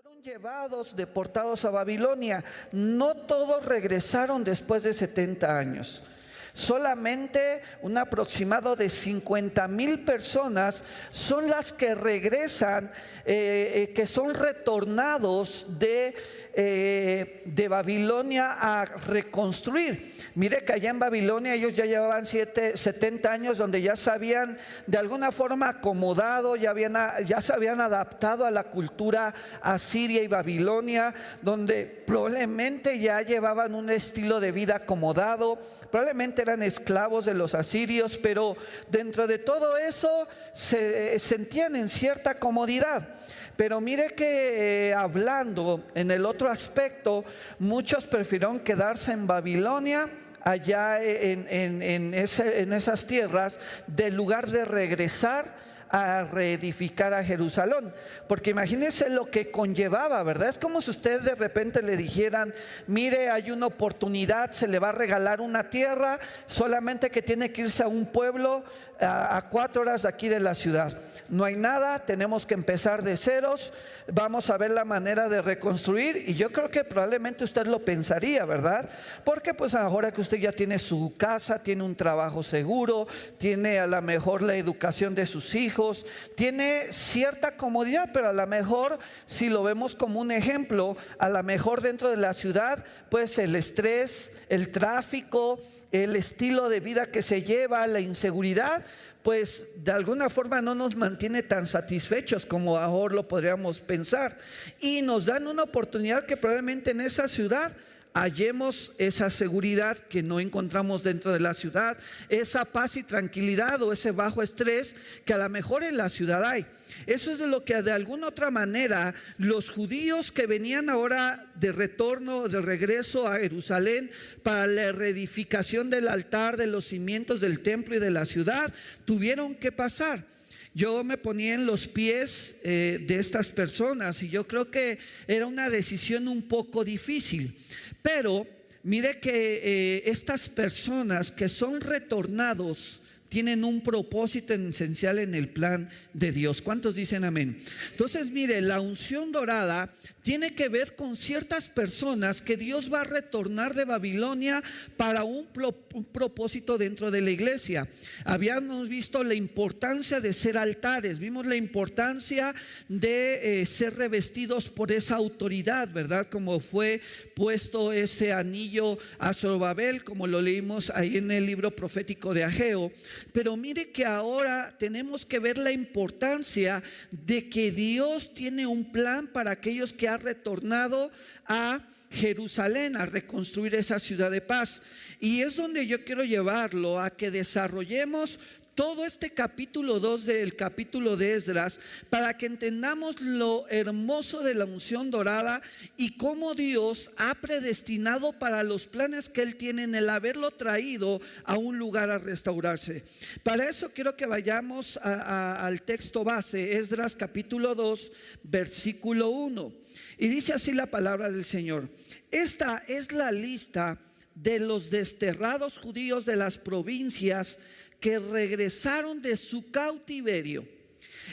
fueron llevados, deportados a Babilonia. No todos regresaron después de 70 años. Solamente un aproximado de 50 mil personas son las que regresan, eh, eh, que son retornados de, eh, de Babilonia a reconstruir. Mire que allá en Babilonia ellos ya llevaban siete, 70 años donde ya se habían de alguna forma acomodado, ya, habían, ya se habían adaptado a la cultura asiria y Babilonia, donde probablemente ya llevaban un estilo de vida acomodado probablemente eran esclavos de los asirios, pero dentro de todo eso se sentían en cierta comodidad. Pero mire que eh, hablando en el otro aspecto, muchos prefirieron quedarse en Babilonia allá en, en, esas tierras, del lugar de regresar a reedificar a Jerusalén. Porque imagínense lo que conllevaba, ¿verdad? Es como si ustedes de repente le dijeran, mire, hay una oportunidad, se le va a regalar una tierra, solamente que tiene que irse a un pueblo a, cuatro horas de aquí de la ciudad no hay nada, tenemos que empezar de ceros, vamos a ver la manera de reconstruir y yo creo que probablemente usted lo pensaría, ¿verdad? Porque pues ahora que usted ya tiene su casa, tiene un trabajo seguro, tiene a lo mejor la educación de sus hijos, tiene cierta comodidad, pero a lo mejor si lo vemos como un ejemplo, a lo mejor dentro de la ciudad, pues el estrés, el tráfico, el estilo de vida que se lleva, la inseguridad, pues de alguna forma no nos mantiene tan satisfechos como ahora lo podríamos pensar. Y nos dan una oportunidad que probablemente en esa ciudad hallemos esa seguridad que no encontramos dentro de la ciudad, esa paz y tranquilidad o ese bajo estrés que a lo mejor en la ciudad hay. Eso es de lo que de alguna otra manera los judíos que venían ahora de retorno, de regreso a Jerusalén para la reedificación del altar, de los cimientos del templo y de la ciudad, tuvieron que pasar. Yo me ponía en los pies eh, de estas personas y yo creo que era una decisión un poco difícil. Pero mire que eh, estas personas que son retornados tienen un propósito esencial en el plan de Dios. ¿Cuántos dicen amén? Entonces, mire, la unción dorada tiene que ver con ciertas personas que Dios va a retornar de Babilonia para un, propósito dentro de la iglesia. Habíamos visto la importancia de ser altares, vimos la importancia de eh, ser revestidos por esa autoridad, ¿verdad? Como fue puesto ese anillo a Zorobabel, como lo leímos ahí en el libro profético de Ageo. Pero mire que ahora tenemos que ver la importancia de que Dios tiene un plan para aquellos que retornado a Jerusalén a reconstruir esa ciudad de paz. Y es donde yo quiero llevarlo a que desarrollemos todo este capítulo 2 del capítulo de Esdras para que entendamos lo hermoso de la unción dorada y cómo Dios ha predestinado para los planes que Él tiene en el haberlo traído a un lugar a restaurarse. Para eso quiero que vayamos al texto base, Esdras capítulo 2, versículo 1. Y dice así la palabra del Señor. Esta es la lista de los desterrados judíos de las provincias que regresaron de su cautiverio.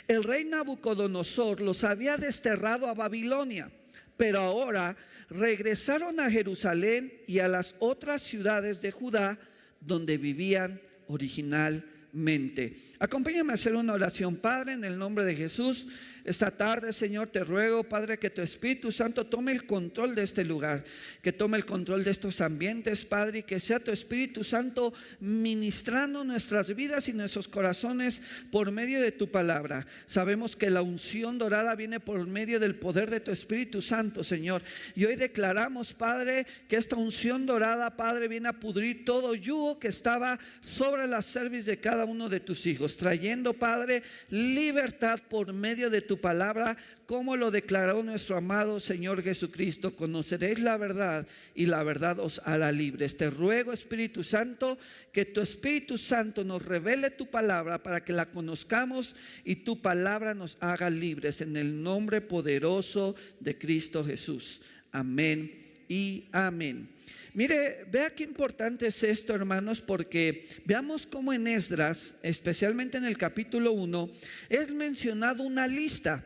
El rey Nabucodonosor los había desterrado a Babilonia, pero ahora regresaron a Jerusalén y a las otras ciudades de Judá donde vivían originalmente. Acompáñame a hacer una oración, Padre, en el nombre de Jesús. Esta tarde, Señor, te ruego, Padre, que tu Espíritu Santo tome el control de este lugar, que tome el control de estos ambientes, Padre, y que sea tu Espíritu Santo ministrando nuestras vidas y nuestros corazones por medio de tu palabra. Sabemos que la unción dorada viene por medio del poder de tu Espíritu Santo, Señor. Y hoy declaramos, Padre, que esta unción dorada, Padre, viene a pudrir todo yugo que estaba sobre la cerviz de cada uno de tus hijos, trayendo, Padre, libertad por medio de tu palabra, como lo declaró nuestro amado Señor Jesucristo. Conoceréis la verdad y la verdad os hará libres. Te ruego, Espíritu Santo, que tu Espíritu Santo nos revele tu palabra para que la conozcamos y tu palabra nos haga libres en el nombre poderoso de Cristo Jesús. Amén y amén. Mire, vea qué importante es esto, hermanos, porque veamos cómo en Esdras, especialmente en el capítulo 1, es mencionado una lista.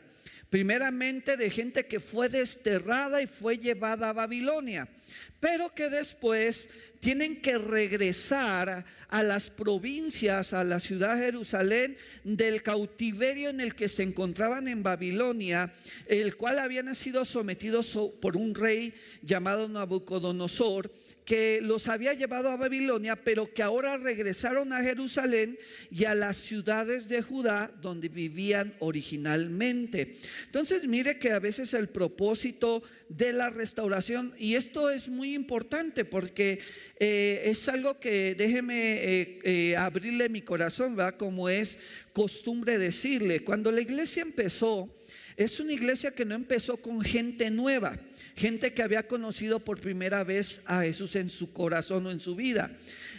Primeramente de gente que fue desterrada y fue llevada a Babilonia, pero que después tienen que regresar a las provincias, a la ciudad de Jerusalén, del cautiverio en el que se encontraban en Babilonia, el cual habían sido sometidos por un rey llamado Nabucodonosor que los había llevado a Babilonia, pero que ahora regresaron a Jerusalén y a las ciudades de Judá donde vivían originalmente. Entonces, mire que a veces el propósito de la restauración, y esto es muy importante porque eh, es algo que déjeme eh, eh, abrirle mi corazón, ¿va? Como es costumbre decirle, cuando la iglesia empezó, es una iglesia que no empezó con gente nueva gente que había conocido por primera vez a Jesús en su corazón o en su vida.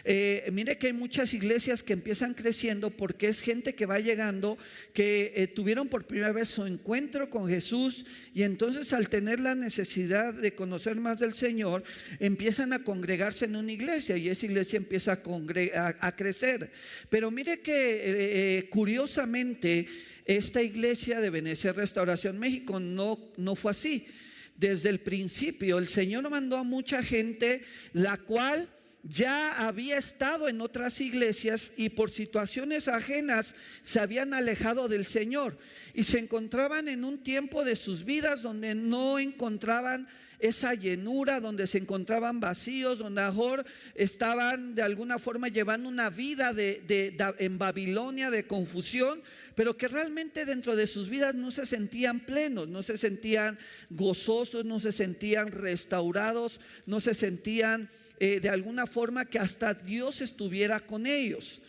Eh, mire que hay muchas iglesias que empiezan creciendo porque es gente que va llegando, que eh, tuvieron por primera vez su encuentro con Jesús y entonces al tener la necesidad de conocer más del Señor, empiezan a congregarse en una iglesia y esa iglesia empieza a, crecer. Pero mire que eh, curiosamente esta iglesia de Venecia Restauración México no, no fue así desde el principio. El Señor mandó a mucha gente, la cual ya había estado en otras iglesias y por situaciones ajenas se habían alejado del Señor y se encontraban en un tiempo de sus vidas donde no encontraban esa llenura, donde se encontraban vacíos, donde mejor estaban de alguna forma llevando una vida de, en Babilonia de confusión, pero que realmente dentro de sus vidas no se sentían plenos, no se sentían gozosos, no se sentían restaurados, no se sentían eh, de alguna forma que hasta Dios estuviera con ellos.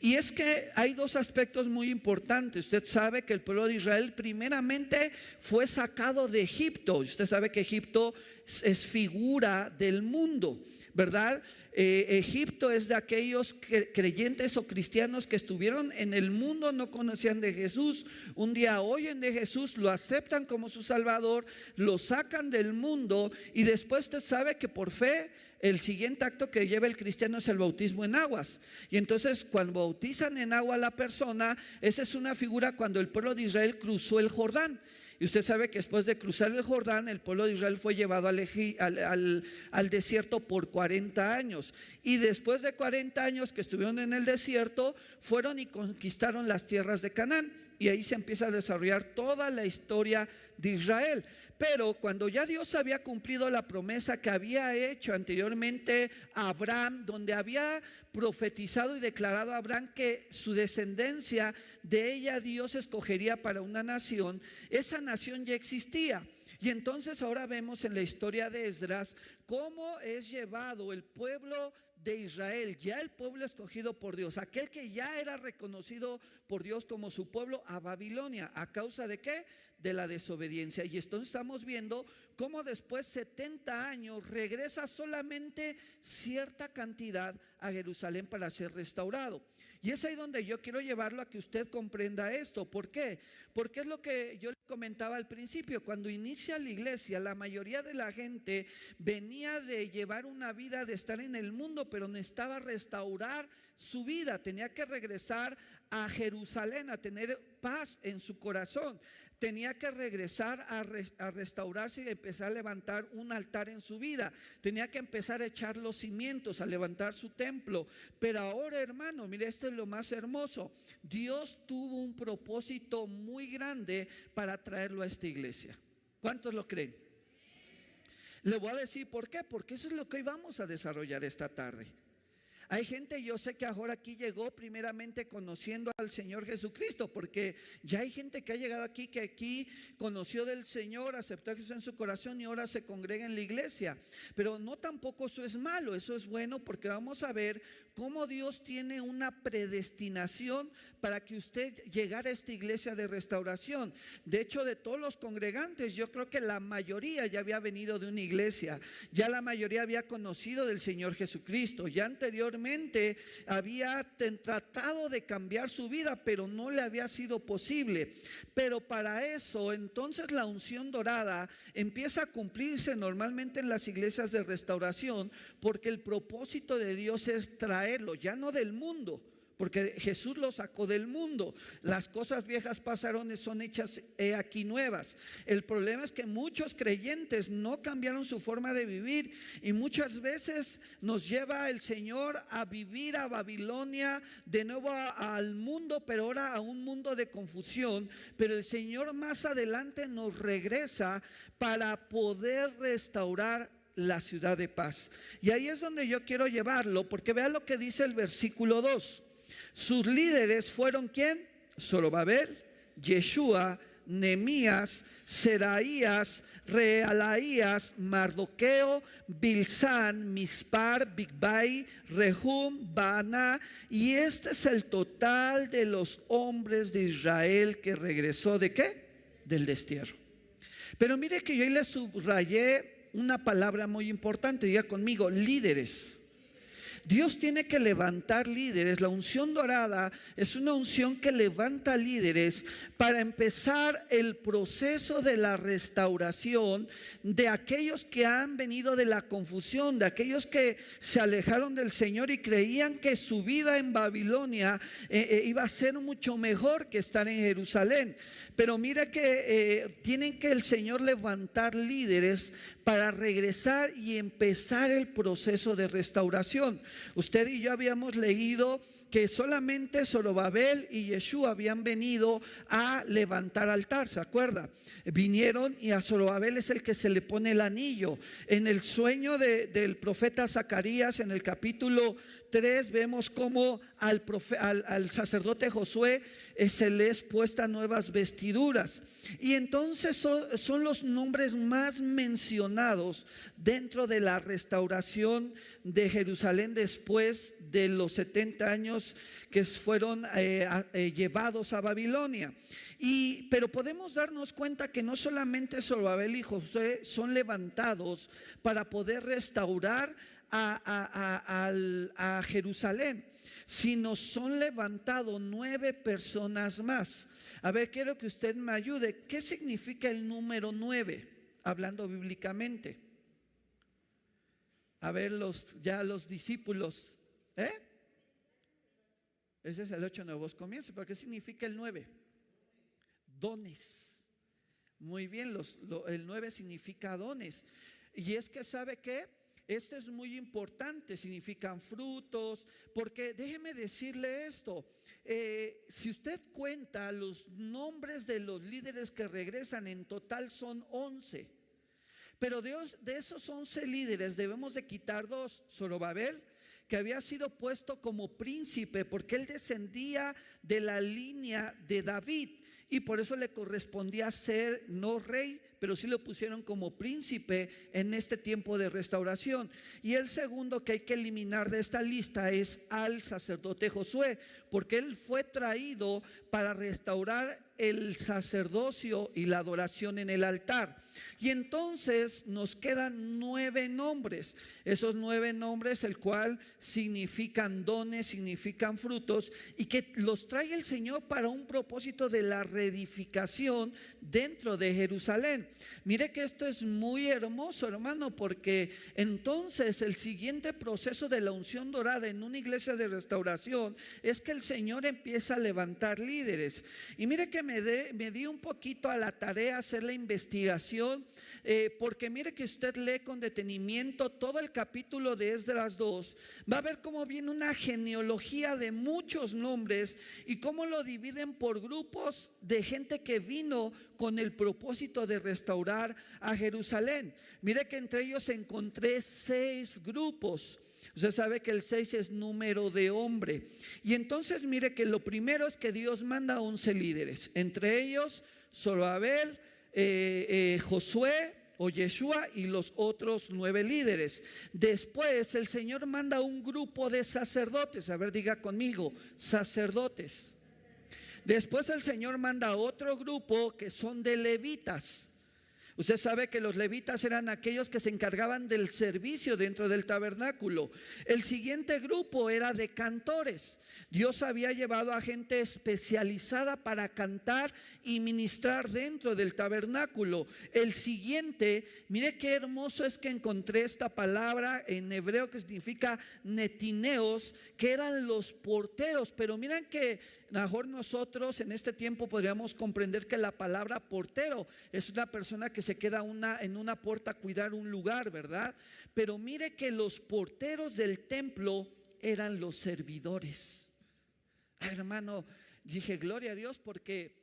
Y es que hay dos aspectos muy importantes. Usted sabe que el pueblo de Israel primeramente fue sacado de Egipto. Usted sabe que Egipto es figura del mundo. ¿verdad? Eh, Egipto es de aquellos creyentes o cristianos que estuvieron en el mundo, no conocían de Jesús. Un día oyen de Jesús, lo aceptan como su Salvador, lo sacan del mundo y después usted sabe que por fe el siguiente acto que lleva el cristiano es el bautismo en aguas. Y entonces cuando bautizan en agua a la persona, esa es una figura cuando el pueblo de Israel cruzó el Jordán. Y usted sabe que después de cruzar el Jordán, el pueblo de Israel fue llevado al, al, desierto por 40 años. Y después de 40 años que estuvieron en el desierto, fueron y conquistaron las tierras de Canaán. Y ahí se empieza a desarrollar toda la historia de Israel. Pero cuando ya Dios había cumplido la promesa que había hecho anteriormente a Abraham, donde había profetizado y declarado a Abraham que su descendencia de ella Dios escogería para una nación, esa nación ya existía. Y entonces ahora vemos en la historia de Esdras cómo es llevado el pueblo de Israel, ya el pueblo escogido por Dios, aquel que ya era reconocido por Dios como su pueblo a Babilonia. ¿A causa de qué? De la desobediencia. Y entonces estamos viendo cómo después 70 años regresa solamente cierta cantidad a Jerusalén para ser restaurado. Y es ahí donde yo quiero llevarlo a que usted comprenda esto. ¿Por qué? Porque es lo que yo le comentaba al principio. Cuando inicia la iglesia, la mayoría de la gente venía de llevar una vida de estar en el mundo, pero necesitaba restaurar su vida. Tenía que regresar a Jerusalén, a tener paz en su corazón tenía que regresar a, restaurarse y empezar a levantar un altar en su vida. Tenía que empezar a echar los cimientos, a levantar su templo. Pero ahora, hermano, mire, esto es lo más hermoso. Dios tuvo un propósito muy grande para traerlo a esta iglesia. ¿Cuántos lo creen? Le voy a decir por qué, porque eso es lo que hoy vamos a desarrollar esta tarde. Hay gente, yo sé que ahora aquí llegó primeramente conociendo al Señor Jesucristo, porque ya hay gente que ha llegado aquí, que aquí conoció del Señor, aceptó a Jesús en su corazón y ahora se congrega en la iglesia. Pero no tampoco eso es malo, eso es bueno porque vamos a ver cómo Dios tiene una predestinación para que usted llegara a esta iglesia de restauración. De hecho, de todos los congregantes, yo creo que la mayoría ya había venido de una iglesia, ya la mayoría había conocido del Señor Jesucristo, ya anteriormente había tratado de cambiar su vida, pero no le había sido posible. Pero para eso, entonces la unción dorada empieza a cumplirse normalmente en las iglesias de restauración, porque el propósito de Dios es traer ya no del mundo, porque Jesús lo sacó del mundo. Las cosas viejas pasaron son hechas aquí nuevas. El problema es que muchos creyentes no cambiaron su forma de vivir y muchas veces nos lleva el Señor a vivir a Babilonia, de nuevo al mundo, pero ahora a un mundo de confusión. Pero el Señor más adelante nos regresa para poder restaurar la ciudad de paz. Y ahí es donde yo quiero llevarlo, porque vea lo que dice el versículo 2. Sus líderes fueron quién? Zorobabel, Yeshua, Nemías, Seraías, Realaías, Mardoqueo, Bilsán, Mispar, Bigbai, Rehum, Bana. Y este es el total de los hombres de Israel que regresó de qué? Del destierro. Pero mire que yo ahí le subrayé una palabra muy importante, diga conmigo, líderes. Dios tiene que levantar líderes. La unción dorada es una unción que levanta líderes para empezar el proceso de la restauración de aquellos que han venido de la confusión, de aquellos que se alejaron del Señor y creían que su vida en Babilonia eh, eh, iba a ser mucho mejor que estar en Jerusalén. Pero mira que eh, tienen que el Señor levantar líderes para regresar y empezar el proceso de restauración. Usted y yo habíamos leído que solamente Zorobabel y Yeshua habían venido a levantar altar, ¿se acuerda? Vinieron y a Zorobabel es el que se le pone el anillo. En el sueño del profeta Zacarías, en el capítulo 3, vemos cómo al, sacerdote Josué eh, se les puesta nuevas vestiduras. Y entonces son, los nombres más mencionados dentro de la restauración de Jerusalén después de los 70 años que fueron eh, eh, llevados a Babilonia. Y, pero podemos darnos cuenta que no solamente Zorobabel y Josué son levantados para poder restaurar a, a Jerusalén, sino son levantados nueve personas más. A ver, quiero que usted me ayude. ¿Qué significa el número nueve? Hablando bíblicamente. A ver, los, ya los discípulos. ¿Eh? Ese es el ocho nuevos comienzos. ¿Pero qué significa el nueve? Dones. Muy bien, el nueve significa dones. Y es que, ¿sabe qué? Esto es muy importante, significan frutos, porque déjeme decirle esto, eh, si usted cuenta los nombres de los líderes que regresan, en total son 11. Pero de esos 11 líderes debemos de quitar dos, Zorobabel, que había sido puesto como príncipe porque él descendía de la línea de David y por eso le correspondía ser no rey, pero sí lo pusieron como príncipe en este tiempo de restauración. Y el segundo que hay que eliminar de esta lista es al sacerdote Josué, porque él fue traído para restaurar el sacerdocio y la adoración en el altar. Y entonces nos quedan nueve nombres. Esos nueve nombres, el cual significan dones, significan frutos, y que los trae el Señor para un propósito de la reedificación dentro de Jerusalén. Mire que esto es muy hermoso, hermano, porque entonces el siguiente proceso de la unción dorada en una iglesia de restauración es que el Señor empieza a levantar líderes. Y mire que me, di un poquito a la tarea hacer la investigación, eh, porque mire que usted lee con detenimiento todo el capítulo de Esdras 2, va a ver cómo viene una genealogía de muchos nombres y cómo lo dividen por grupos de gente que vino con el propósito de restaurar a Jerusalén. Mire que entre ellos encontré seis grupos. Usted sabe que el seis es número de hombre. Y entonces mire que lo primero es que Dios manda a once líderes. Entre ellos, Zorobabel, eh, eh, Josué, o Yeshua y los otros nueve líderes. Después el Señor manda un grupo de sacerdotes. A ver, diga conmigo, sacerdotes. Después el Señor manda otro grupo que son de levitas. Usted sabe que los levitas eran aquellos que se encargaban del servicio dentro del tabernáculo. El siguiente grupo era de cantores. Dios había llevado a gente especializada para cantar y ministrar dentro del tabernáculo. El siguiente, mire qué hermoso es que encontré esta palabra en hebreo que significa netineos, que eran los porteros. Pero miren que mejor nosotros en este tiempo podríamos comprender que la palabra portero es una persona que se queda una, en una puerta a cuidar un lugar, ¿verdad? Pero mire que los porteros del templo eran los servidores. hermano, dije, gloria a Dios porque,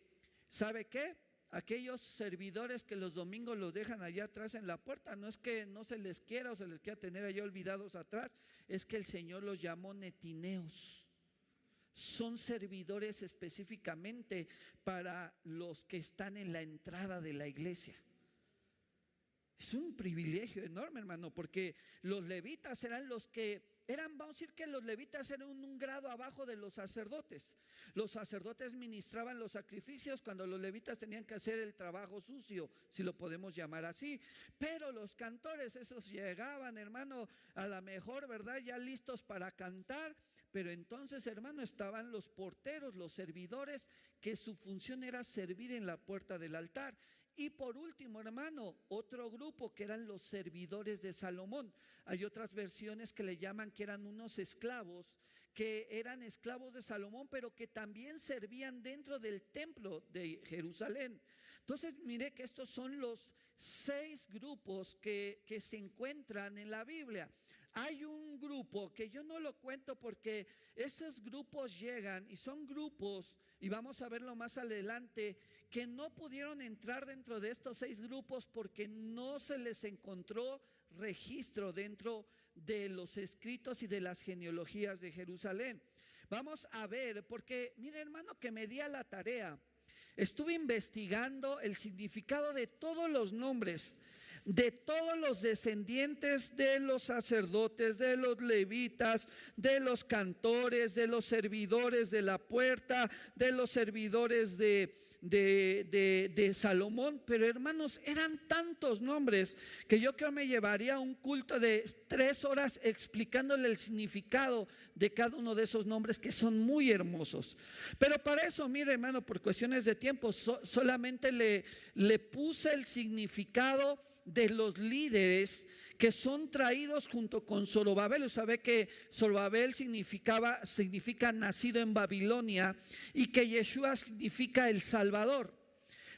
¿sabe qué? Aquellos servidores que los domingos los dejan allá atrás en la puerta, no es que no se les quiera o se les quiera tener allá olvidados atrás, es que el Señor los llamó netineos son servidores específicamente para los que están en la entrada de la iglesia. Es un privilegio enorme, hermano, porque los levitas eran los que eran, vamos a decir que los levitas eran un, grado abajo de los sacerdotes. Los sacerdotes ministraban los sacrificios cuando los levitas tenían que hacer el trabajo sucio, si lo podemos llamar así. Pero los cantores, esos llegaban, hermano, a la mejor, ¿verdad? Ya listos para cantar. Pero entonces, hermano, estaban los porteros, los servidores, que su función era servir en la puerta del altar. Y por último, hermano, otro grupo que eran los servidores de Salomón. Hay otras versiones que le llaman que eran unos esclavos, que eran esclavos de Salomón, pero que también servían dentro del templo de Jerusalén. Entonces, mire que estos son los seis grupos que, se encuentran en la Biblia. Hay un grupo que yo no lo cuento porque esos grupos llegan y son grupos, y vamos a verlo más adelante, que no pudieron entrar dentro de estos seis grupos porque no se les encontró registro dentro de los escritos y de las genealogías de Jerusalén. Vamos a ver, porque mire hermano que me di a la tarea Estuve investigando el significado de todos los nombres, de todos los descendientes de los sacerdotes, de los levitas, de los cantores, de los servidores de la puerta, de los servidores de, Salomón, pero hermanos, eran tantos nombres que yo creo me llevaría un culto de tres horas explicándole el significado de cada uno de esos nombres que son muy hermosos. Pero para eso, mire hermano, por cuestiones de tiempo, solamente le puse el significado de los líderes que son traídos junto con Zorobabel. Sabe que Zorobabel significaba, significa nacido en Babilonia y que Yeshua significa el Salvador.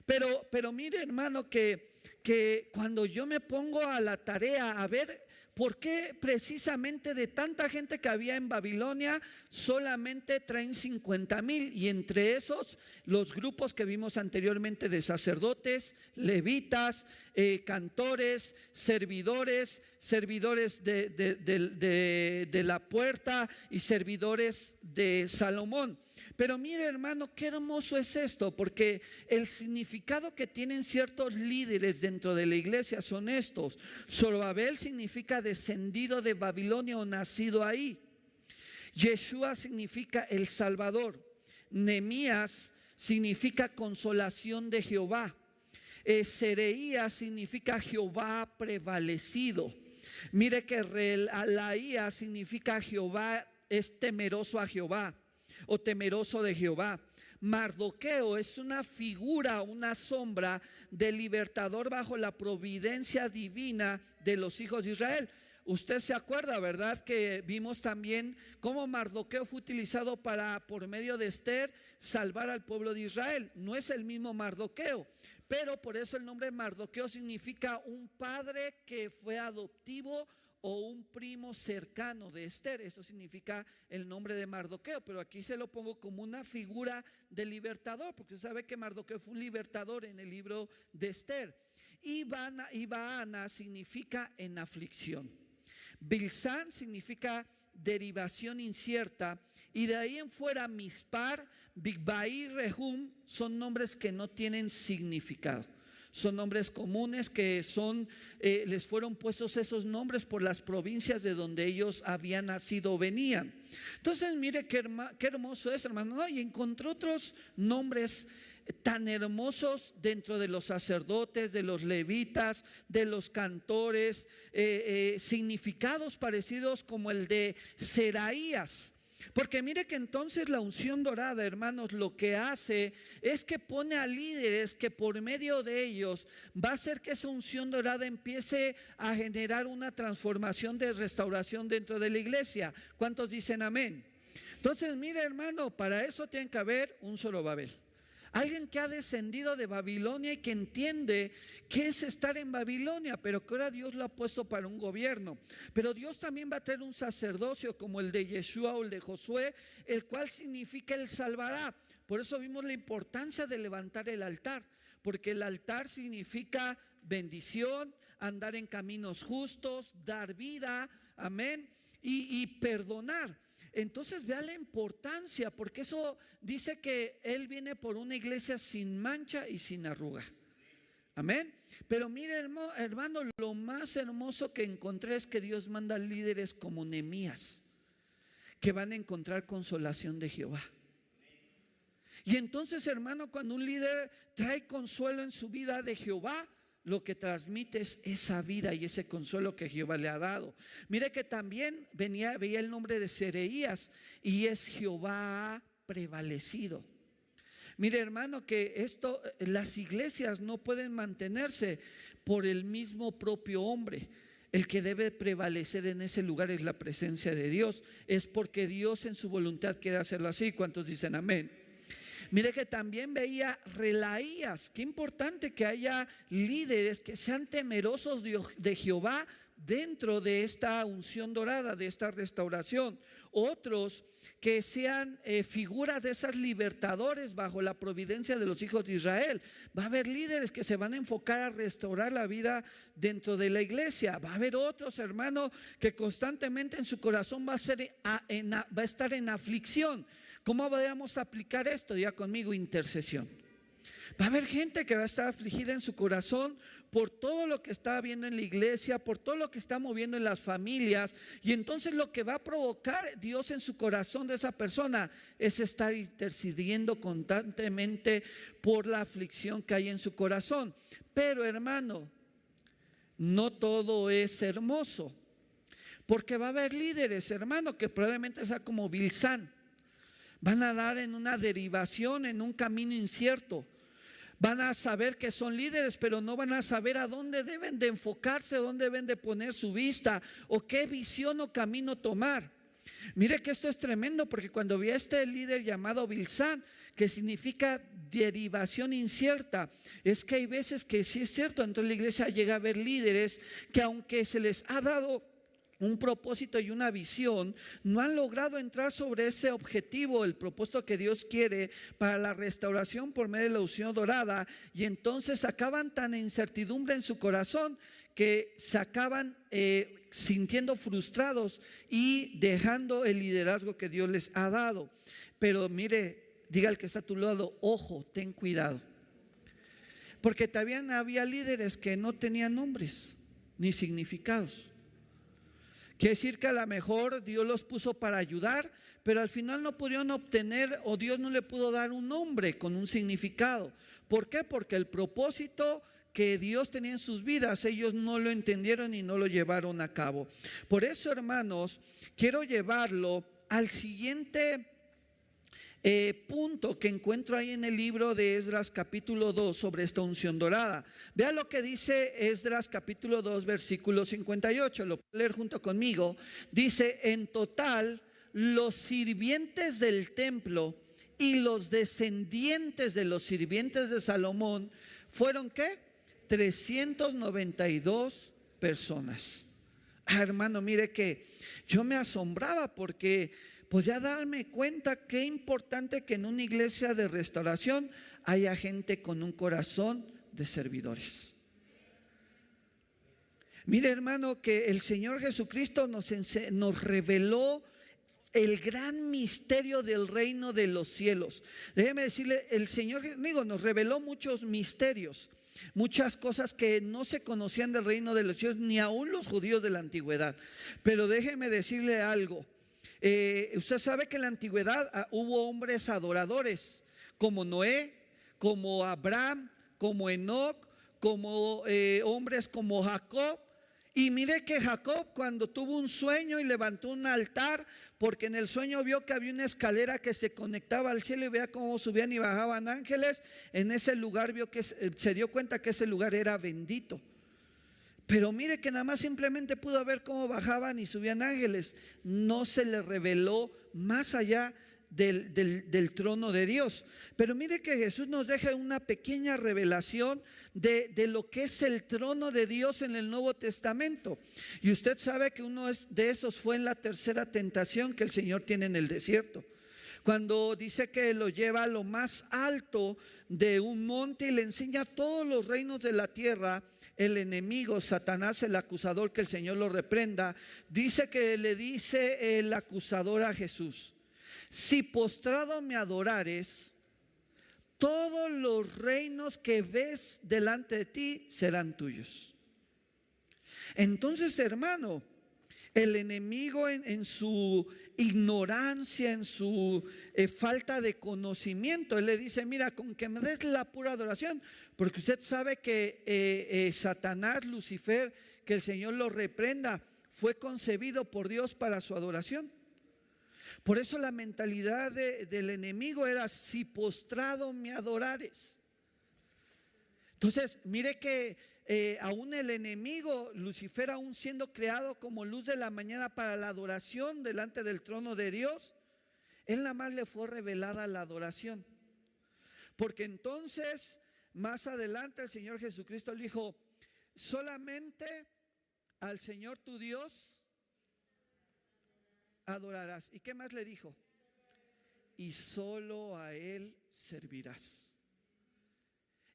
Pero, pero mire hermano que, que cuando yo me pongo a la tarea a ver ¿Por qué precisamente de tanta gente que había en Babilonia solamente traen 50 mil? Y entre esos los grupos que vimos anteriormente de sacerdotes, levitas, eh, cantores, servidores, servidores de, de la puerta y servidores de Salomón. Pero mire hermano, qué hermoso es esto, porque el significado que tienen ciertos líderes dentro de la iglesia son estos. Zorobabel significa descendido de Babilonia o nacido ahí. Yeshua significa el Salvador. Nemías significa consolación de Jehová. Sereía significa Jehová prevalecido. Mire que Alaía significa Jehová es temeroso a Jehová o temeroso de Jehová. Mardoqueo es una figura, una sombra del libertador bajo la providencia divina de los hijos de Israel. Usted se acuerda, ¿verdad? Que vimos también cómo Mardoqueo fue utilizado para, por medio de Esther, salvar al pueblo de Israel. No es el mismo Mardoqueo, pero por eso el nombre Mardoqueo significa un padre que fue adoptivo o un primo cercano de Esther. Eso significa el nombre de Mardoqueo, pero aquí se lo pongo como una figura de libertador, porque se sabe que Mardoqueo fue un libertador en el libro de Esther. Y Baana significa en aflicción. Bilsan significa derivación incierta. Y de ahí en fuera, Mispar, Bigbai, Rehum son nombres que no tienen significado. Son nombres comunes que son, eh, les fueron puestos esos nombres por las provincias de donde ellos habían nacido o venían. Entonces, mire qué, hermoso es, hermano. Y encontró otros nombres tan hermosos dentro de los sacerdotes, de los levitas, de los cantores, eh, eh, significados parecidos como el de Seraías. Porque mire que entonces la unción dorada, hermanos, lo que hace es que pone a líderes que por medio de ellos va a hacer que esa unción dorada empiece a generar una transformación de restauración dentro de la iglesia. ¿Cuántos dicen amén? Entonces, mire hermano, para eso tiene que haber un solo Babel. Alguien que ha descendido de Babilonia y que entiende qué es estar en Babilonia, pero que ahora Dios lo ha puesto para un gobierno. Pero Dios también va a tener un sacerdocio como el de Yeshua o el de Josué, el cual significa el salvará. Por eso vimos la importancia de levantar el altar, porque el altar significa bendición, andar en caminos justos, dar vida, amén, y, y perdonar. Entonces vea la importancia, porque eso dice que Él viene por una iglesia sin mancha y sin arruga. Amén. Pero mire, hermano, lo más hermoso que encontré es que Dios manda líderes como Nemías, que van a encontrar consolación de Jehová. Y entonces, hermano, cuando un líder trae consuelo en su vida de Jehová, lo que transmite es esa vida y ese consuelo que Jehová le ha dado. Mire que también venía, veía el nombre de Sereías y es Jehová prevalecido. Mire hermano que esto, las iglesias no pueden mantenerse por el mismo propio hombre. El que debe prevalecer en ese lugar es la presencia de Dios. Es porque Dios en su voluntad quiere hacerlo así. ¿Cuántos dicen amén? Mire que también veía relaías. Qué importante que haya líderes que sean temerosos de Jehová dentro de esta unción dorada, de esta restauración. Otros que sean eh, figuras de esas libertadores bajo la providencia de los hijos de Israel. Va a haber líderes que se van a enfocar a restaurar la vida dentro de la iglesia. Va a haber otros hermanos que constantemente en su corazón va a, a estar en aflicción. ¿Cómo podemos aplicar esto? Ya conmigo, intercesión. Va a haber gente que va a estar afligida en su corazón por todo lo que está viendo en la iglesia, por todo lo que está moviendo en las familias. Y entonces lo que va a provocar Dios en su corazón de esa persona es estar intercediendo constantemente por la aflicción que hay en su corazón. Pero hermano, no todo es hermoso. Porque va a haber líderes, hermano, que probablemente sea como Bilzán. Van a dar en una derivación, en un camino incierto Van a saber que son líderes, pero no van a saber a dónde deben de enfocarse, dónde deben de poner su vista o qué visión o camino tomar. Mire que esto es tremendo porque cuando vi a este líder llamado Bilzán, que significa derivación incierta, es que hay veces que sí es cierto, de la iglesia llega a haber líderes que aunque se les ha dado un propósito y una visión, no han logrado entrar sobre ese objetivo, el propósito que Dios quiere para la restauración por medio de la unción dorada, y entonces acaban tan incertidumbre en su corazón que se acaban eh, sintiendo frustrados y dejando el liderazgo que Dios les ha dado. Pero mire, diga al que está a tu lado, ojo, ten cuidado. Porque también había líderes que no tenían nombres ni significados. Quiere decir que a lo mejor Dios los puso para ayudar, pero al final no pudieron obtener o Dios no le pudo dar un nombre con un significado. ¿Por qué? Porque el propósito que Dios tenía en sus vidas, ellos no lo entendieron y no lo llevaron a cabo. Por eso, hermanos, quiero llevarlo al siguiente eh, punto que encuentro ahí en el libro de Esdras capítulo 2 sobre esta unción dorada. Vea lo que dice Esdras capítulo 2 versículo 58, lo puedo leer junto conmigo. Dice, en total, los sirvientes del templo y los descendientes de los sirvientes de Salomón fueron qué? 392 personas. Ah, hermano, mire que yo me asombraba porque podía darme cuenta qué importante que en una iglesia de restauración haya gente con un corazón de servidores. Mire hermano que el Señor Jesucristo nos, nos reveló el gran misterio del reino de los cielos. Déjeme decirle, el Señor, digo, nos reveló muchos misterios, muchas cosas que no se conocían del reino de los cielos, ni aún los judíos de la antigüedad. Pero déjeme decirle algo. Eh, usted sabe que en la antigüedad ah, hubo hombres adoradores, como Noé, como Abraham, como Enoch, como eh, hombres como Jacob, y mire que Jacob cuando tuvo un sueño y levantó un altar, porque en el sueño vio que había una escalera que se conectaba al cielo y veía cómo subían y bajaban ángeles, en ese lugar vio que se dio cuenta que ese lugar era bendito. Pero mire que nada más simplemente pudo ver cómo bajaban y subían ángeles. No se le reveló más allá del, trono de Dios. Pero mire que Jesús nos deja una pequeña revelación de, de, lo que es el trono de Dios en el Nuevo Testamento. Y usted sabe que uno de esos fue en la tercera tentación que el Señor tiene en el desierto. Cuando dice que lo lleva a lo más alto de un monte y le enseña todos los reinos de la tierra, el enemigo, Satanás, el acusador, que el Señor lo reprenda, dice que le dice el acusador a Jesús, si postrado me adorares, todos los reinos que ves delante de ti serán tuyos. Entonces, hermano, el enemigo en, su ignorancia, en su eh, falta de conocimiento, él le dice, mira, con que me des la pura adoración, porque usted sabe que eh, eh, Satanás, Lucifer, que el Señor lo reprenda, fue concebido por Dios para su adoración. Por eso la mentalidad del enemigo era, si postrado me adorares. Entonces, mire que eh, aún el enemigo, Lucifer, aún siendo creado como luz de la mañana para la adoración delante del trono de Dios, él nada más le fue revelada la adoración. Porque entonces, más adelante, el Señor Jesucristo le dijo, solamente al Señor tu Dios adorarás. ¿Y qué más le dijo? Y solo a Él servirás.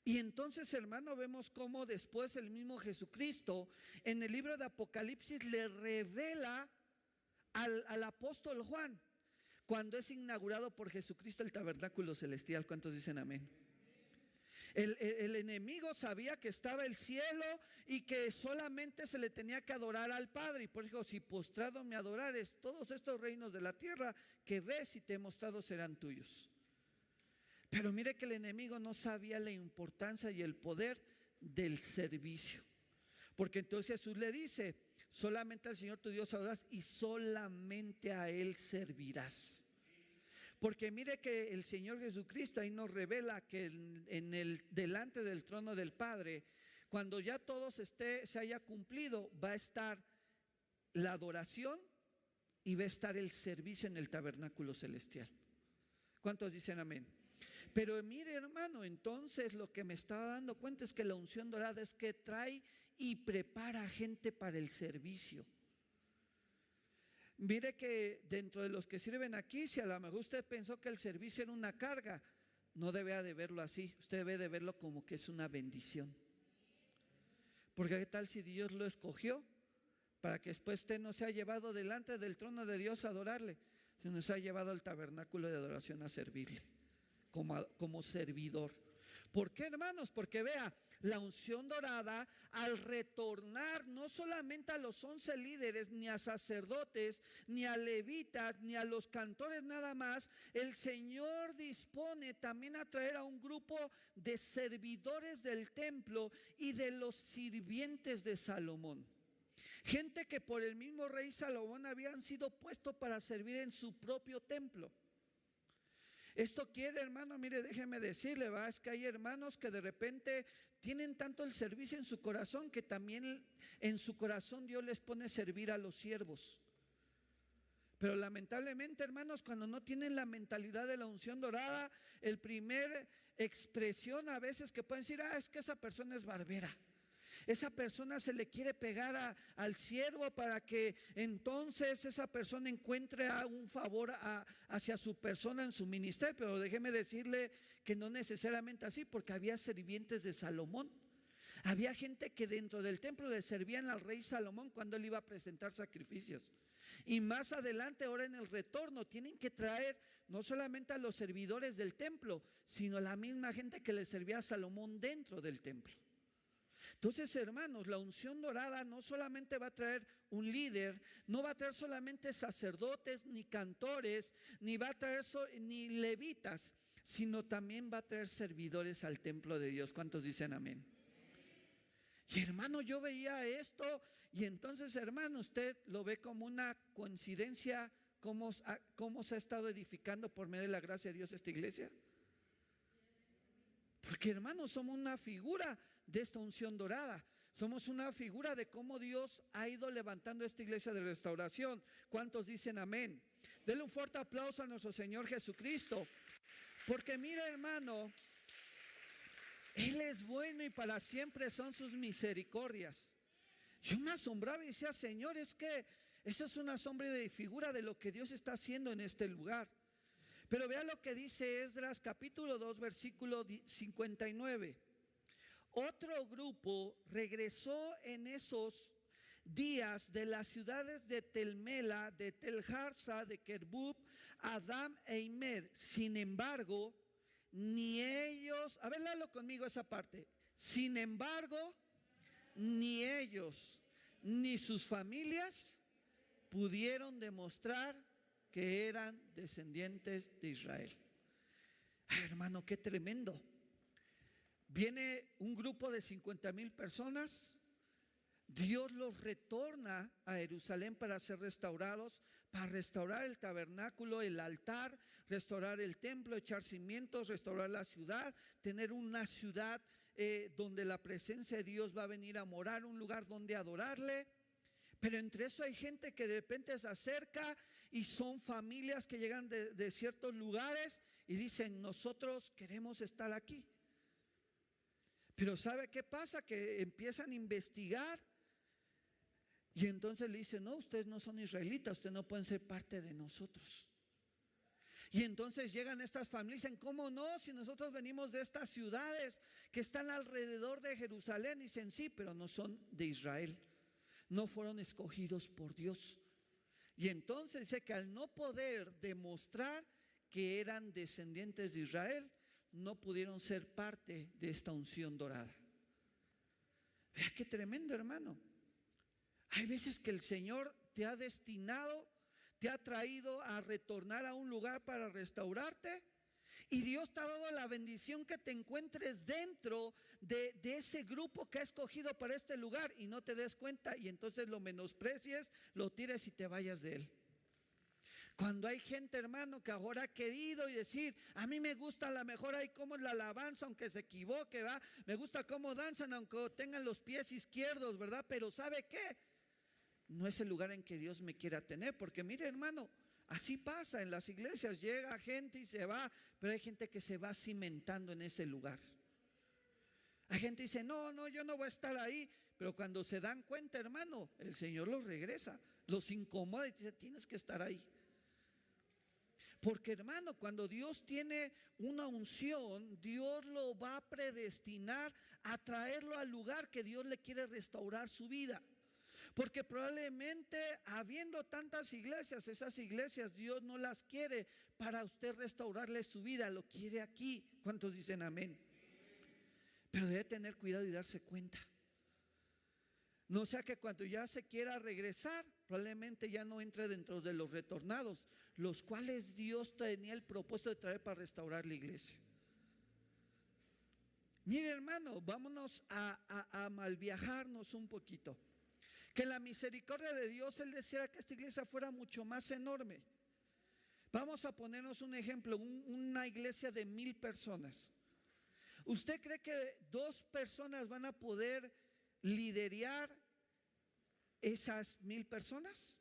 Y entonces, hermano, vemos cómo después el mismo Jesucristo en el libro de Apocalipsis le revela al, al apóstol Juan cuando es inaugurado por Jesucristo el tabernáculo celestial. ¿Cuántos dicen amén? El, enemigo sabía que estaba el cielo y que solamente se le tenía que adorar al Padre. Y por eso, si postrado me adorares, todos estos reinos de la tierra que ves y te he mostrado serán tuyos. Pero mire que el enemigo no sabía la importancia y el poder del servicio. Porque entonces Jesús le dice, solamente al Señor tu Dios adorarás y solamente a Él servirás. Porque mire que el Señor Jesucristo ahí nos revela que en, el delante del trono del Padre, cuando ya todo se, esté, se haya cumplido, va a estar la adoración y va a estar el servicio en el tabernáculo celestial. ¿Cuántos dicen amén? Pero mire hermano, entonces lo que me estaba dando cuenta es que la unción dorada es que trae y prepara gente para el servicio. Mire que dentro de los que sirven aquí, si a lo mejor usted pensó que el servicio era una carga, no debe de verlo así, usted debe de verlo como que es una bendición. Porque qué tal si Dios lo escogió para que después usted no se llevado delante del trono de Dios a adorarle, sino se ha llevado al tabernáculo de adoración a servirle como, como servidor. ¿Por qué, hermanos? Porque vea, la unción dorada al retornar no solamente a los once líderes, ni a sacerdotes, ni a levitas, ni a los cantores nada más, el Señor dispone también a traer a un grupo de servidores del templo y de los sirvientes de Salomón. Gente que por el mismo rey Salomón habían sido puestos para servir en su propio templo. Esto quiere, hermano, mire, déjeme decirle, va, es que hay hermanos que de repente tienen tanto el servicio en su corazón que también en su corazón Dios les pone servir a los siervos. Pero lamentablemente, hermanos, cuando no tienen la mentalidad de la unción dorada, el primer expresión a veces que pueden decir, ah, es que esa persona es barbera. Esa persona se le quiere pegar al siervo para que entonces esa persona encuentre un favor hacia su persona en su ministerio. Pero déjeme decirle que no necesariamente así, porque había sirvientes de Salomón. Había gente que dentro del templo le servían al rey Salomón cuando él iba a presentar sacrificios. Y más adelante, ahora en el retorno, tienen que traer no solamente a los servidores del templo, sino a la misma gente que le servía a Salomón dentro del templo. Entonces, hermanos, la unción dorada no solamente va a traer un líder, no va a traer solamente sacerdotes, ni cantores, ni va a traer ni levitas, sino también va a traer servidores al templo de Dios. ¿Cuántos dicen amén? Y hermano, yo veía esto y entonces, hermano, usted lo ve como una coincidencia cómo, cómo se ha estado edificando por medio de la gracia de Dios esta iglesia. Porque hermanos, somos una figura de esta unción dorada. Somos una figura de cómo Dios ha ido levantando esta iglesia de restauración. ¿Cuántos dicen amén? Denle un fuerte aplauso a nuestro Señor Jesucristo. Porque mira hermano, Él es bueno y para siempre son sus misericordias. Yo me asombraba y decía, Señor, es que esa es una sombra de figura de lo que Dios está haciendo en este lugar. Pero vea lo que dice Esdras capítulo 2 versículo 59. Otro grupo regresó en esos días de las ciudades de Telmela, de Telharsa, de Kerbub, Adam e Imer. Sin embargo, ni ellos, a ver, léalo conmigo esa parte. Sin embargo, ni ellos, ni sus familias pudieron demostrar que eran descendientes de Israel. hermano, qué tremendo. Viene un grupo de 50 mil personas. Dios los retorna a Jerusalén para ser restaurados, para restaurar el tabernáculo, el altar, restaurar el templo, echar cimientos, restaurar la ciudad, tener una ciudad eh, donde la presencia de Dios va a venir a morar, un lugar donde adorarle. Pero entre eso hay gente que de repente se acerca y son familias que llegan de, ciertos lugares y dicen, nosotros queremos estar aquí. Pero ¿sabe qué pasa? Que empiezan a investigar y entonces le dicen, no, ustedes no son israelitas, ustedes no pueden ser parte de nosotros. Y entonces llegan estas familias dicen, ¿cómo no? Si nosotros venimos de estas ciudades que están alrededor de Jerusalén, dicen, sí, pero no son de Israel no fueron escogidos por Dios. Y entonces dice que al no poder demostrar que eran descendientes de Israel, no pudieron ser parte de esta unción dorada. Vea qué tremendo, hermano. Hay veces que el Señor te ha destinado, te ha traído a retornar a un lugar para restaurarte y Dios te ha dado la bendición que te encuentres dentro de, ese grupo que ha escogido para este lugar y no te des cuenta y entonces lo menosprecies, lo tires y te vayas de él. Cuando hay gente, hermano, que ahora ha querido y decir, a mí me gusta a lo mejor ahí como la alabanza, aunque se equivoque, va, me gusta cómo danzan, aunque tengan los pies izquierdos, ¿verdad? Pero ¿sabe qué? No es el lugar en que Dios me quiera tener, porque mire, hermano, Así pasa en las iglesias, llega gente y se va, pero hay gente que se va cimentando en ese lugar. Hay gente que dice, no, no, yo no voy a estar ahí, pero cuando se dan cuenta, hermano, el Señor los regresa, los incomoda y dice, tienes que estar ahí. Porque hermano, cuando Dios tiene una unción, Dios lo va a predestinar a traerlo al lugar que Dios le quiere restaurar su vida. Porque probablemente habiendo tantas iglesias, esas iglesias Dios no las quiere para usted restaurarle su vida, lo quiere aquí. ¿Cuántos dicen amén? Pero debe tener cuidado y darse cuenta. No sea que cuando ya se quiera regresar, probablemente ya no entre dentro de los retornados, los cuales Dios tenía el propósito de traer para restaurar la iglesia. Mire hermano, vámonos a, malviajarnos un poquito. Que la misericordia de Dios, Él deseara que esta iglesia fuera mucho más enorme. Vamos a ponernos un ejemplo, una iglesia de mil personas. ¿Usted cree que dos personas van a poder liderar esas mil personas?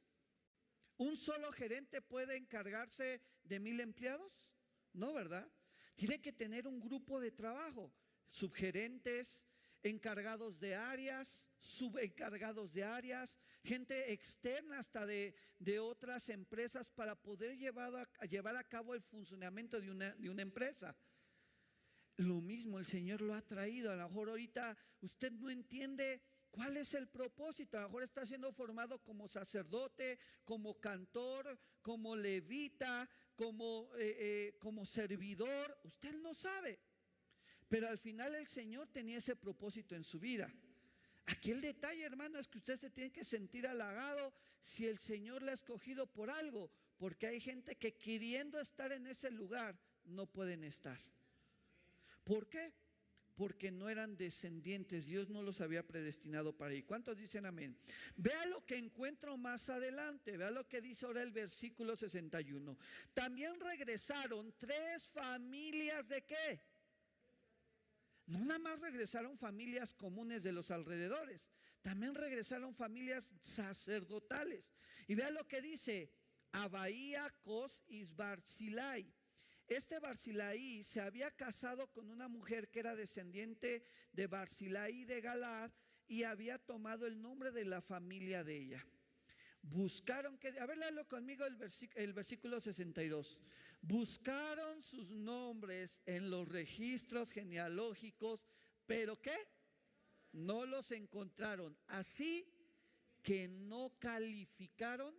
¿Un solo gerente puede encargarse de mil empleados? No, ¿verdad? Tiene que tener un grupo de trabajo, subgerentes, encargados de áreas, subencargados de áreas, gente externa hasta de, otras empresas para poder llevar a, llevar a cabo el funcionamiento de una, de una empresa. Lo mismo el Señor lo ha traído. A lo mejor ahorita usted no entiende ¿Cuál es el propósito? A lo mejor está siendo formado como sacerdote, como cantor, como levita, como, eh, eh, como servidor. Usted no sabe. Pero al final el Señor tenía ese propósito en su vida. Aquí el detalle, hermano, es que usted se tiene que sentir halagado si el Señor le ha escogido por algo, porque hay gente que queriendo estar en ese lugar no pueden estar. ¿Por qué? Porque no eran descendientes, Dios no los había predestinado para ahí. ¿Cuántos dicen amén? Vea lo que encuentro más adelante, vea lo que dice ahora el versículo 61. También regresaron tres familias de qué? No nada más regresaron familias comunes de los alrededores, también regresaron familias sacerdotales. Y vea lo que dice, Abaía, Cos y Barzilai. Este Barzilai se había casado con una mujer que era descendiente de Barzilai de Galad y había tomado el nombre de la familia de ella. Buscaron que, a ver, léalo conmigo el, el versículo 62. Buscaron sus nombres en los registros genealógicos, pero ¿qué? No los encontraron. Así que no calificaron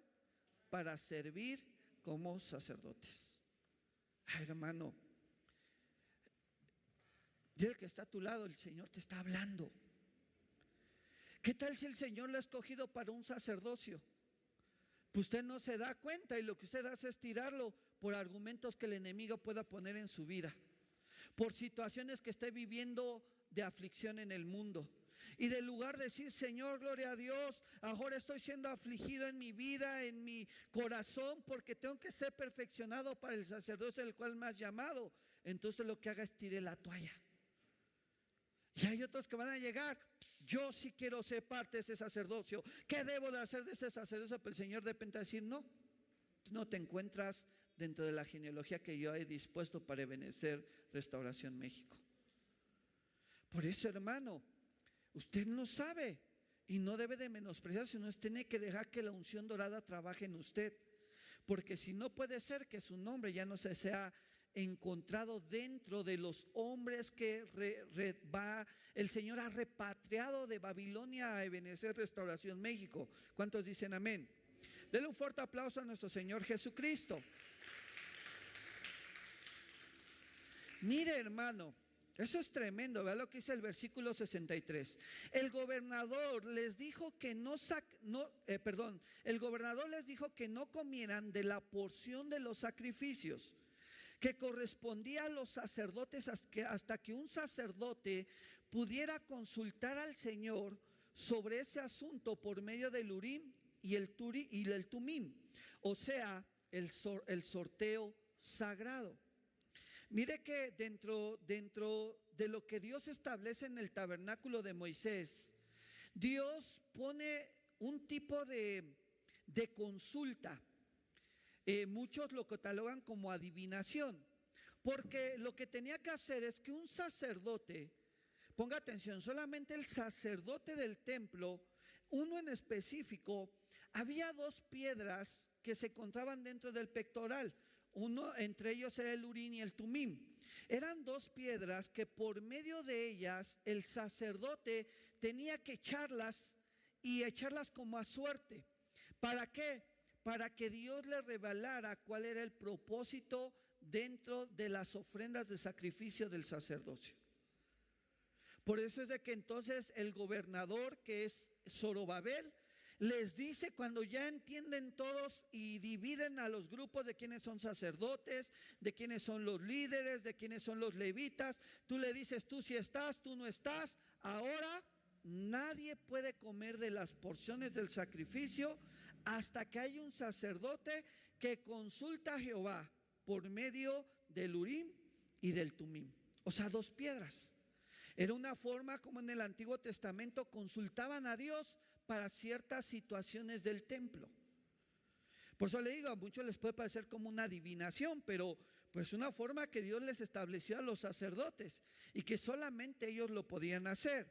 para servir como sacerdotes. Hermano, y el que está a tu lado, el Señor te está hablando. ¿Qué tal si el Señor lo ha escogido para un sacerdocio? Pues usted no se da cuenta y lo que usted hace es tirarlo por argumentos que el enemigo pueda poner en su vida, por situaciones que esté viviendo de aflicción en el mundo. Y del lugar de decir, Señor, gloria a Dios, ahora estoy siendo afligido en mi vida, en mi corazón, porque tengo que ser perfeccionado para el sacerdocio del cual me has llamado. Entonces lo que haga es tire la toalla. Y hay otros que van a llegar. Yo sí quiero ser parte de ese sacerdocio. ¿Qué debo de hacer de ese sacerdocio? Pero el Señor de repente decir, no, no te encuentras dentro de la genealogía que yo he dispuesto para Ebenecer Restauración México. Por eso, hermano, usted no sabe y no debe de menospreciar, sino tiene que dejar que la unción dorada trabaje en usted. Porque si no puede ser que su nombre ya no se sea encontrado dentro de los hombres que va, el Señor ha repatriado de Babilonia a Ebenecer Restauración México. ¿Cuántos dicen amén? Denle un fuerte aplauso a nuestro Señor Jesucristo. Mire, hermano, eso es tremendo, vea lo que dice el versículo 63. El gobernador les dijo que no, no eh, perdón, el gobernador les dijo que no comieran de la porción de los sacrificios que correspondía a los sacerdotes hasta que un sacerdote pudiera consultar al Señor sobre ese asunto por medio del Urim y el, turi, y el Tumim, o sea, el, el sorteo sagrado. Mire que dentro, dentro de lo que Dios establece en el tabernáculo de Moisés, Dios pone un tipo de, de consulta eh, muchos lo catalogan como adivinación, porque lo que tenía que hacer es que un sacerdote, ponga atención, solamente el sacerdote del templo, uno en específico, había dos piedras que se encontraban dentro del pectoral. Uno entre ellos era el urín y el tumim. Eran dos piedras que por medio de ellas el sacerdote tenía que echarlas y echarlas como a suerte. ¿Para qué? para que Dios le revelara cuál era el propósito dentro de las ofrendas de sacrificio del sacerdocio. Por eso es de que entonces el gobernador, que es Zorobabel, les dice cuando ya entienden todos y dividen a los grupos de quienes son sacerdotes, de quienes son los líderes, de quienes son los levitas, tú le dices, tú si estás, tú no estás, ahora nadie puede comer de las porciones del sacrificio hasta que hay un sacerdote que consulta a Jehová por medio del Urim y del Tumim. O sea, dos piedras. Era una forma como en el Antiguo Testamento consultaban a Dios para ciertas situaciones del templo. Por eso le digo, a muchos les puede parecer como una adivinación, pero pues una forma que Dios les estableció a los sacerdotes y que solamente ellos lo podían hacer.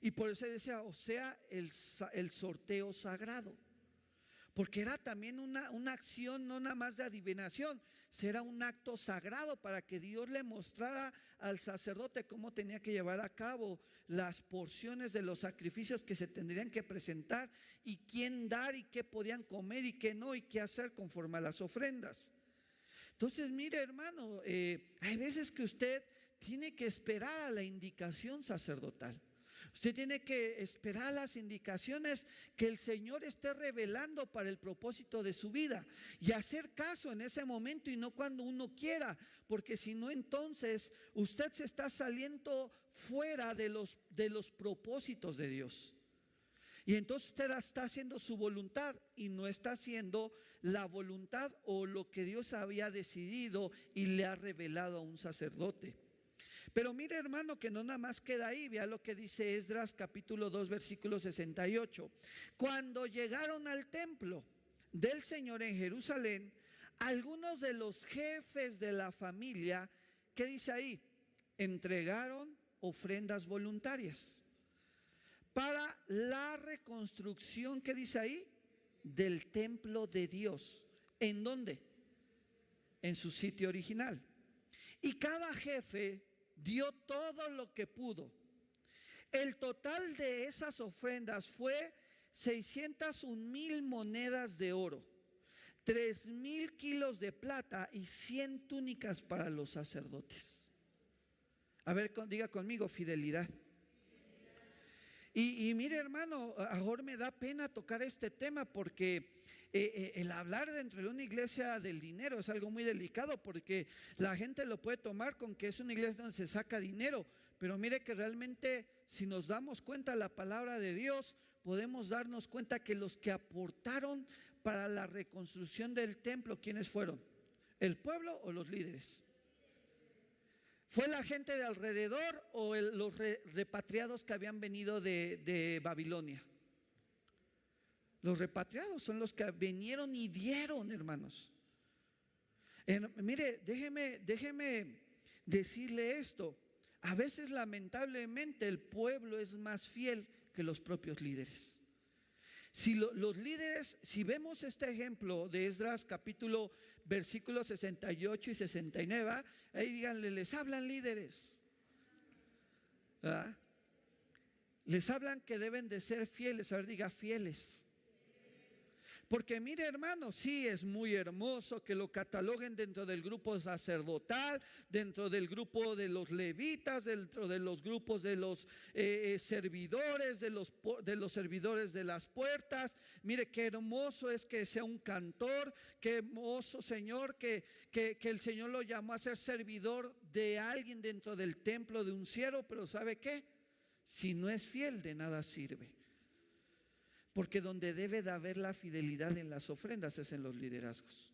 Y por eso decía, o sea, el, el sorteo sagrado. Porque era también una, una, acción no nada más de adivinación, será un acto sagrado para que Dios le mostrara al sacerdote cómo tenía que llevar a cabo las porciones de los sacrificios que se tendrían que presentar y quién dar y qué podían comer y qué no y qué hacer conforme a las ofrendas. Entonces, mire hermano, eh, hay veces que usted tiene que esperar a la indicación sacerdotal. Usted tiene que esperar las indicaciones que el Señor esté revelando para el propósito de su vida y hacer caso en ese momento y no cuando uno quiera, porque si no entonces usted se está saliendo fuera de los, de los propósitos de Dios. Y entonces usted está haciendo su voluntad y no está haciendo la voluntad o lo que Dios había decidido y le ha revelado a un sacerdote. Pero mire hermano que no nada más queda ahí, vea lo que dice Esdras capítulo 2 versículo 68. Cuando llegaron al templo del Señor en Jerusalén, algunos de los jefes de la familia, ¿qué dice ahí? Entregaron ofrendas voluntarias para la reconstrucción, ¿qué dice ahí? Del templo de Dios. ¿En dónde? En su sitio original. Y cada jefe dio todo lo que pudo. El total de esas ofrendas fue 601 mil monedas de oro, 3 mil kilos de plata y 100 túnicas para los sacerdotes. A ver, diga conmigo, fidelidad. Y, mire hermano, ahora me da pena tocar este tema porque eh, eh, el hablar dentro de una iglesia del dinero es algo muy delicado porque la gente lo puede tomar con que es una iglesia donde se saca dinero, pero mire que realmente si nos damos cuenta la palabra de Dios, podemos darnos cuenta que los que aportaron para la reconstrucción del templo, ¿quiénes fueron? ¿El pueblo o los líderes? ¿Fue la gente de alrededor o los repatriados que habían venido de, Babilonia? Los repatriados son los que vinieron y dieron, hermanos. mire, déjeme, déjeme decirle esto. A veces lamentablemente el pueblo es más fiel que los propios líderes. Si los líderes, si vemos este ejemplo de Esdras capítulo versículos 68 y 69, ahí díganle, les hablan líderes. Les hablan que deben de ser fieles, a ver, diga fieles. Porque mire hermano, sí es muy hermoso que lo cataloguen dentro del grupo sacerdotal, dentro del grupo de los levitas, dentro de los grupos de los eh, eh, servidores, de los, de los servidores de las puertas. Mire qué hermoso es que sea un cantor, qué hermoso Señor, que, que, que el Señor lo llamó a ser servidor de alguien dentro del templo de un cielo, pero ¿sabe qué? Si no es fiel, de nada sirve. Porque donde debe de haber la fidelidad en las ofrendas es en los liderazgos.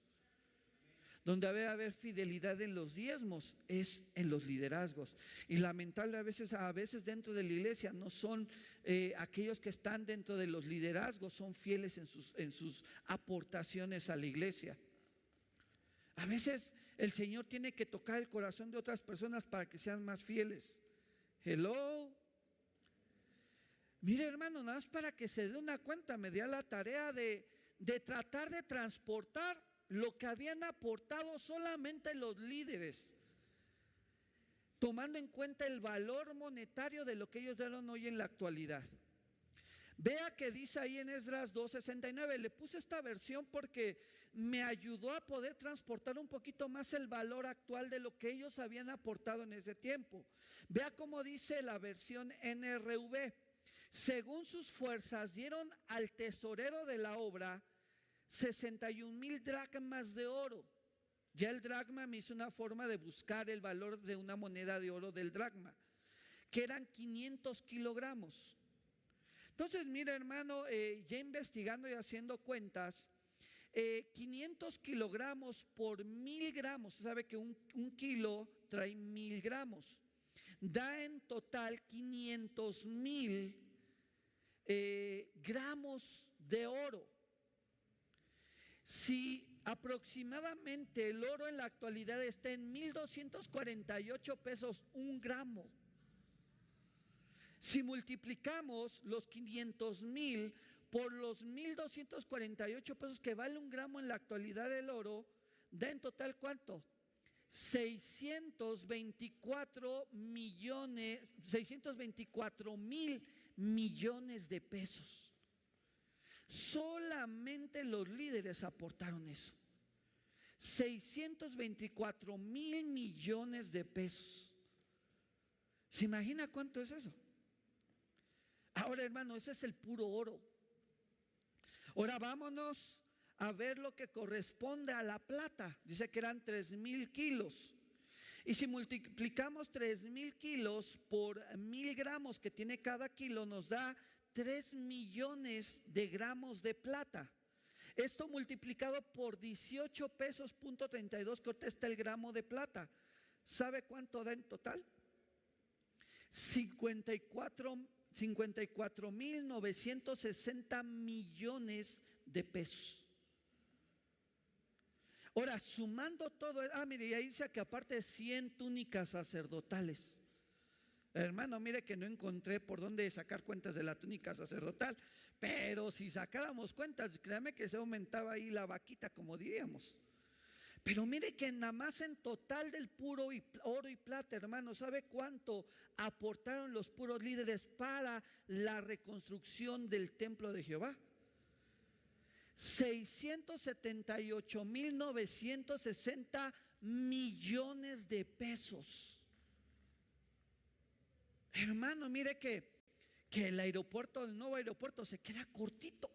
Donde debe haber fidelidad en los diezmos es en los liderazgos. Y lamentable a veces, a veces dentro de la iglesia no son eh, aquellos que están dentro de los liderazgos, son fieles en sus, en sus aportaciones a la iglesia. A veces el Señor tiene que tocar el corazón de otras personas para que sean más fieles. Hello. Mire hermano, nada más para que se dé una cuenta, me dio la tarea de, de tratar de transportar lo que habían aportado solamente los líderes, tomando en cuenta el valor monetario de lo que ellos dieron hoy en la actualidad. Vea que dice ahí en Esdras 2.69, le puse esta versión porque me ayudó a poder transportar un poquito más el valor actual de lo que ellos habían aportado en ese tiempo. Vea cómo dice la versión NRV según sus fuerzas, dieron al tesorero de la obra 61 mil dracmas de oro. Ya el dracma me hizo una forma de buscar el valor de una moneda de oro del dracma, que eran 500 kilogramos. Entonces, mira hermano, eh, ya investigando y haciendo cuentas, 500 eh, kilogramos por mil gramos, usted sabe que un, un kilo trae mil gramos, da en total 500 mil eh, gramos de oro. Si aproximadamente el oro en la actualidad está en 1.248 pesos un gramo, si multiplicamos los 500 mil por los 1.248 pesos que vale un gramo en la actualidad del oro, da en total cuánto? 624 millones, 624 mil millones de pesos. Solamente los líderes aportaron eso. 624 mil millones de pesos. ¿Se imagina cuánto es eso? Ahora, hermano, ese es el puro oro. Ahora vámonos a ver lo que corresponde a la plata. Dice que eran tres mil kilos. Y si multiplicamos tres mil kilos por mil gramos que tiene cada kilo, nos da 3 millones de gramos de plata. Esto multiplicado por 18 pesos punto 32 que está el gramo de plata. ¿Sabe cuánto da en total? 54 54 mil 960 millones de pesos. Ahora, sumando todo, ah, mire, y ahí dice que aparte 100 túnicas sacerdotales. Hermano, mire que no encontré por dónde sacar cuentas de la túnica sacerdotal, pero si sacáramos cuentas, créame que se aumentaba ahí la vaquita, como diríamos. Pero mire que nada más en total del puro oro y plata, hermano, ¿sabe cuánto aportaron los puros líderes para la reconstrucción del templo de Jehová? 678 mil 960 millones de pesos. Hermano, mire que, que el aeropuerto, el nuevo aeropuerto se queda cortito.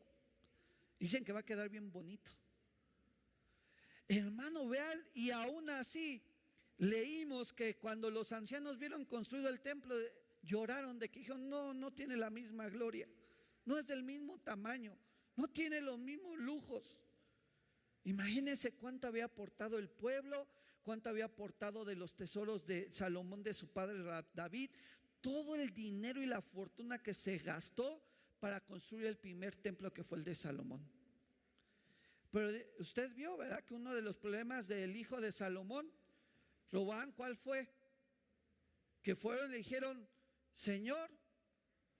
Dicen que va a quedar bien bonito. Hermano, vean, y aún así leímos que cuando los ancianos vieron construido el templo, lloraron de que dijeron, no, no tiene la misma gloria, no es del mismo tamaño, no tiene los mismos lujos. Imagínense cuánto había aportado el pueblo, cuánto había aportado de los tesoros de Salomón, de su padre David, todo el dinero y la fortuna que se gastó para construir el primer templo que fue el de Salomón. Pero usted vio, ¿verdad? Que uno de los problemas del hijo de Salomón, Robán, ¿cuál fue? Que fueron y le dijeron, Señor,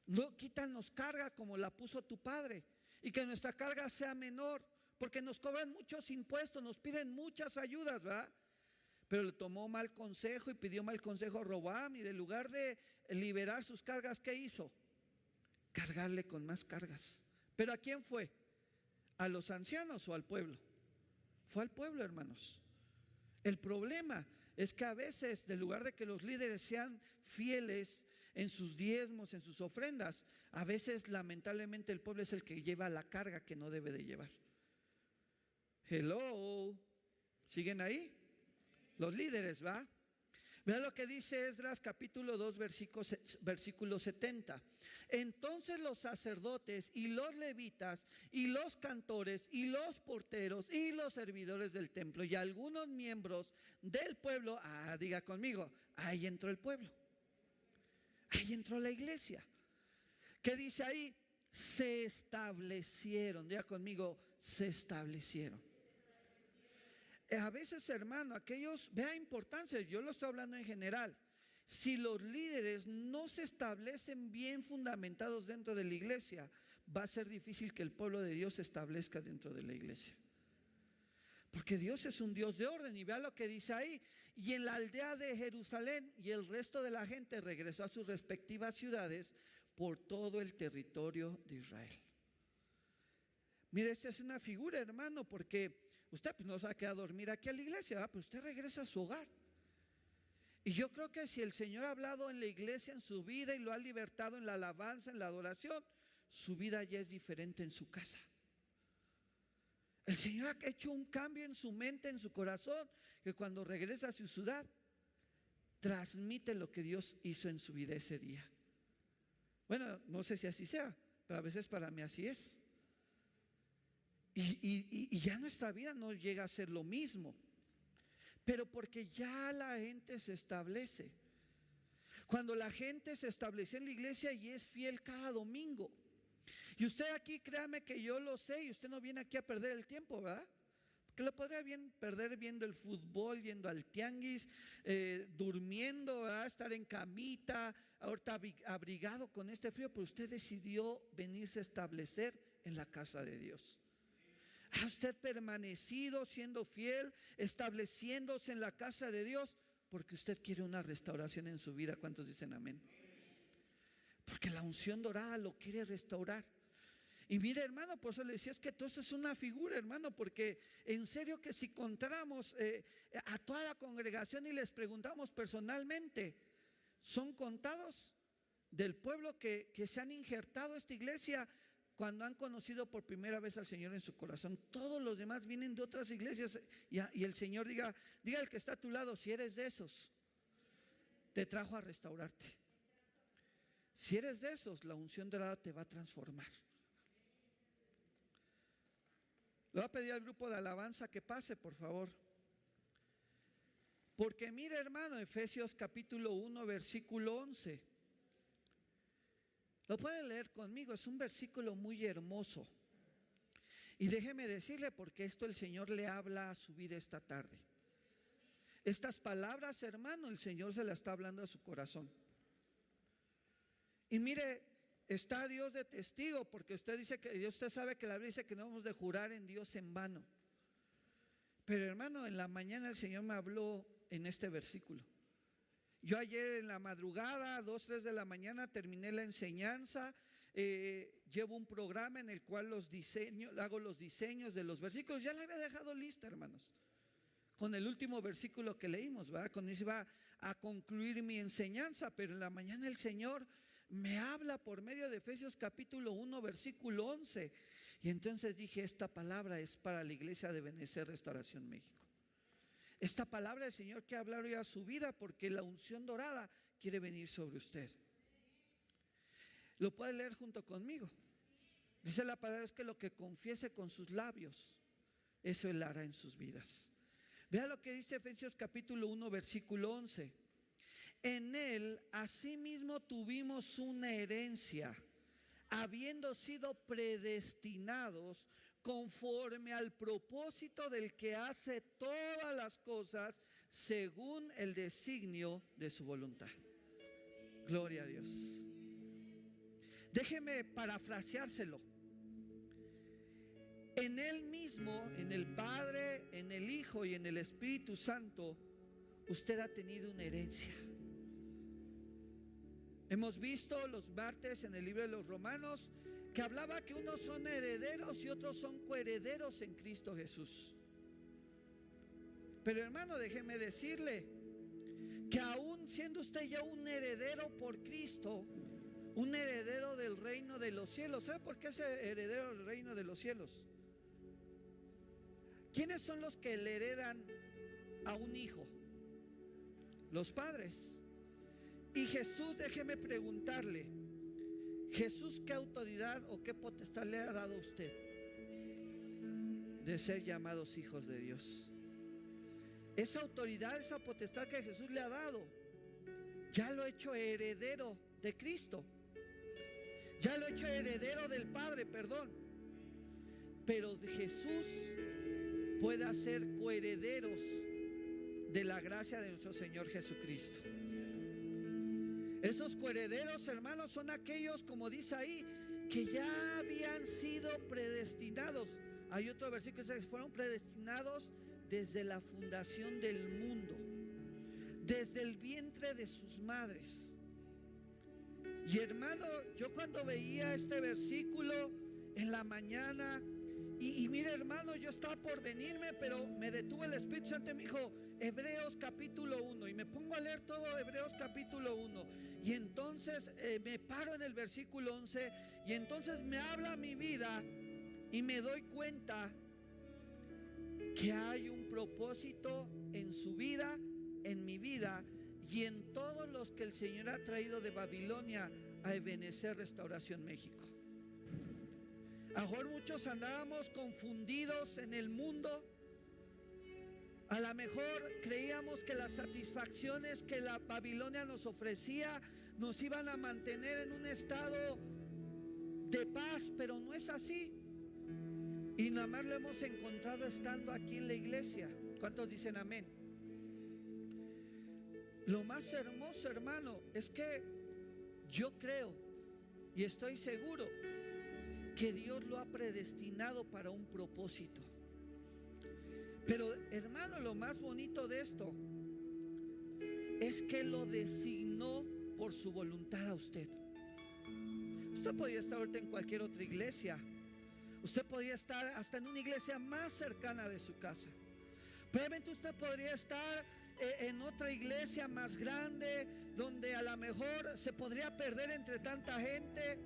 no quítanos carga como la puso tu padre y que nuestra carga sea menor, porque nos cobran muchos impuestos, nos piden muchas ayudas, ¿verdad? Pero le tomó mal consejo y pidió mal consejo a Robam y en lugar de liberar sus cargas, ¿qué hizo? Cargarle con más cargas. ¿Pero a quién fue? ¿A los ancianos o al pueblo? Fue al pueblo, hermanos. El problema es que a veces, en lugar de que los líderes sean fieles en sus diezmos, en sus ofrendas, a veces lamentablemente el pueblo es el que lleva la carga que no debe de llevar. Hello, ¿siguen ahí? Los líderes, ¿va? Vean lo que dice Esdras capítulo 2 versículo, versículo 70. Entonces los sacerdotes y los levitas y los cantores y los porteros y los servidores del templo y algunos miembros del pueblo, ah, diga conmigo, ahí entró el pueblo. Ahí entró la iglesia. ¿Qué dice ahí? Se establecieron, diga conmigo, se establecieron. Eh, a veces, hermano, aquellos, vea importancia, yo lo estoy hablando en general. Si los líderes no se establecen bien fundamentados dentro de la iglesia, va a ser difícil que el pueblo de Dios se establezca dentro de la iglesia. Porque Dios es un Dios de orden y vea lo que dice ahí. Y en la aldea de Jerusalén y el resto de la gente regresó a sus respectivas ciudades por todo el territorio de Israel. Mire, esta es una figura, hermano, porque usted pues, no se va a quedar a dormir aquí a la iglesia, pero pues usted regresa a su hogar. Y yo creo que si el Señor ha hablado en la iglesia, en su vida, y lo ha libertado en la alabanza, en la adoración, su vida ya es diferente en su casa. El Señor ha hecho un cambio en su mente, en su corazón, que cuando regresa a su ciudad, transmite lo que Dios hizo en su vida ese día. Bueno, no sé si así sea, pero a veces para mí así es. Y, ya nuestra vida no llega a ser lo mismo. Pero porque ya la gente se establece. Cuando la gente se estableció en la iglesia y es fiel cada domingo. Y usted aquí, créame que yo lo sé y usted no viene aquí a perder el tiempo, ¿verdad? Porque lo podría bien perder viendo el fútbol, yendo al tianguis, eh, durmiendo, ¿verdad? estar en camita, ahorita abrigado con este frío, pero usted decidió venirse a establecer en la casa de Dios? ¿Ha usted permanecido siendo fiel, estableciéndose en la casa de Dios? Porque usted quiere una restauración en su vida. ¿Cuántos dicen amén? Porque la unción dorada lo quiere restaurar. Y mire, hermano, por eso le decía, es que todo eso es una figura, hermano, porque en serio que si contáramos eh, a toda la congregación y les preguntamos personalmente, ¿son contados del pueblo que, que se han injertado esta iglesia? cuando han conocido por primera vez al Señor en su corazón. Todos los demás vienen de otras iglesias y, y, el Señor diga, diga al que está a tu lado, si eres de esos, te trajo a restaurarte. Si eres de esos, la unción dorada te va a transformar. Le voy a pedir al grupo de alabanza que pase, por favor. Porque mire, hermano, Efesios capítulo 1, versículo 11. Lo pueden leer conmigo, es un versículo muy hermoso. Y déjeme decirle porque esto el Señor le habla a su vida esta tarde. Estas palabras, hermano, el Señor se las está hablando a su corazón. Y mire, está Dios de testigo, porque usted dice que usted sabe que la Biblia dice que no vamos de jurar en Dios en vano. Pero hermano, en la mañana el Señor me habló en este versículo. Yo ayer en la madrugada, dos, tres de la mañana, terminé la enseñanza. Eh, llevo un programa en el cual los diseño, hago los diseños de los versículos. Ya la había dejado lista, hermanos. Con el último versículo que leímos, ¿verdad? Con eso iba a concluir mi enseñanza. Pero en la mañana el Señor me habla por medio de Efesios capítulo 1, versículo 11. Y entonces dije, esta palabra es para la iglesia de Benecer Restauración México. Esta palabra del Señor que hablar hoy a su vida porque la unción dorada quiere venir sobre usted. Lo puede leer junto conmigo. Dice la palabra es que lo que confiese con sus labios, eso él hará en sus vidas. Vea lo que dice Efesios capítulo 1, versículo 11. En él asimismo tuvimos una herencia, habiendo sido predestinados conforme al propósito del que hace todas las cosas según el designio de su voluntad. Gloria a Dios. Déjeme parafraseárselo. En Él mismo, en el Padre, en el Hijo y en el Espíritu Santo, usted ha tenido una herencia. Hemos visto los martes en el libro de los Romanos que hablaba que unos son herederos y otros son coherederos en Cristo Jesús. Pero hermano, déjeme decirle que aún siendo usted ya un heredero por Cristo, un heredero del reino de los cielos, ¿sabe por qué es heredero del reino de los cielos? ¿Quiénes son los que le heredan a un hijo? Los padres. Y Jesús, déjeme preguntarle, Jesús, ¿qué autoridad o qué potestad le ha dado a usted de ser llamados hijos de Dios? Esa autoridad, esa potestad que Jesús le ha dado, ya lo ha hecho heredero de Cristo. Ya lo ha hecho heredero del Padre, perdón. Pero Jesús puede hacer coherederos de la gracia de nuestro Señor Jesucristo. Esos coherederos, hermanos, son aquellos, como dice ahí, que ya habían sido predestinados. Hay otro versículo que dice fueron predestinados desde la fundación del mundo, desde el vientre de sus madres. Y hermano, yo cuando veía este versículo en la mañana, y, mire hermano, yo estaba por venirme, pero me detuvo el Espíritu Santo y me dijo, Hebreos capítulo 1, y me pongo a leer todo Hebreos capítulo 1, y entonces eh, me paro en el versículo 11, y entonces me habla mi vida, y me doy cuenta que hay un propósito en su vida, en mi vida, y en todos los que el Señor ha traído de Babilonia a Ebenecer Restauración México. A mejor muchos andábamos confundidos en el mundo. A lo mejor creíamos que las satisfacciones que la Babilonia nos ofrecía nos iban a mantener en un estado de paz, pero no es así. Y nada más lo hemos encontrado estando aquí en la iglesia. ¿Cuántos dicen amén? Lo más hermoso, hermano, es que yo creo y estoy seguro que Dios lo ha predestinado para un propósito. Pero hermano, lo más bonito de esto es que lo designó por su voluntad a usted. Usted podría estar ahorita en cualquier otra iglesia. Usted podría estar hasta en una iglesia más cercana de su casa. Probablemente usted podría estar eh, en otra iglesia más grande donde a lo mejor se podría perder entre tanta gente.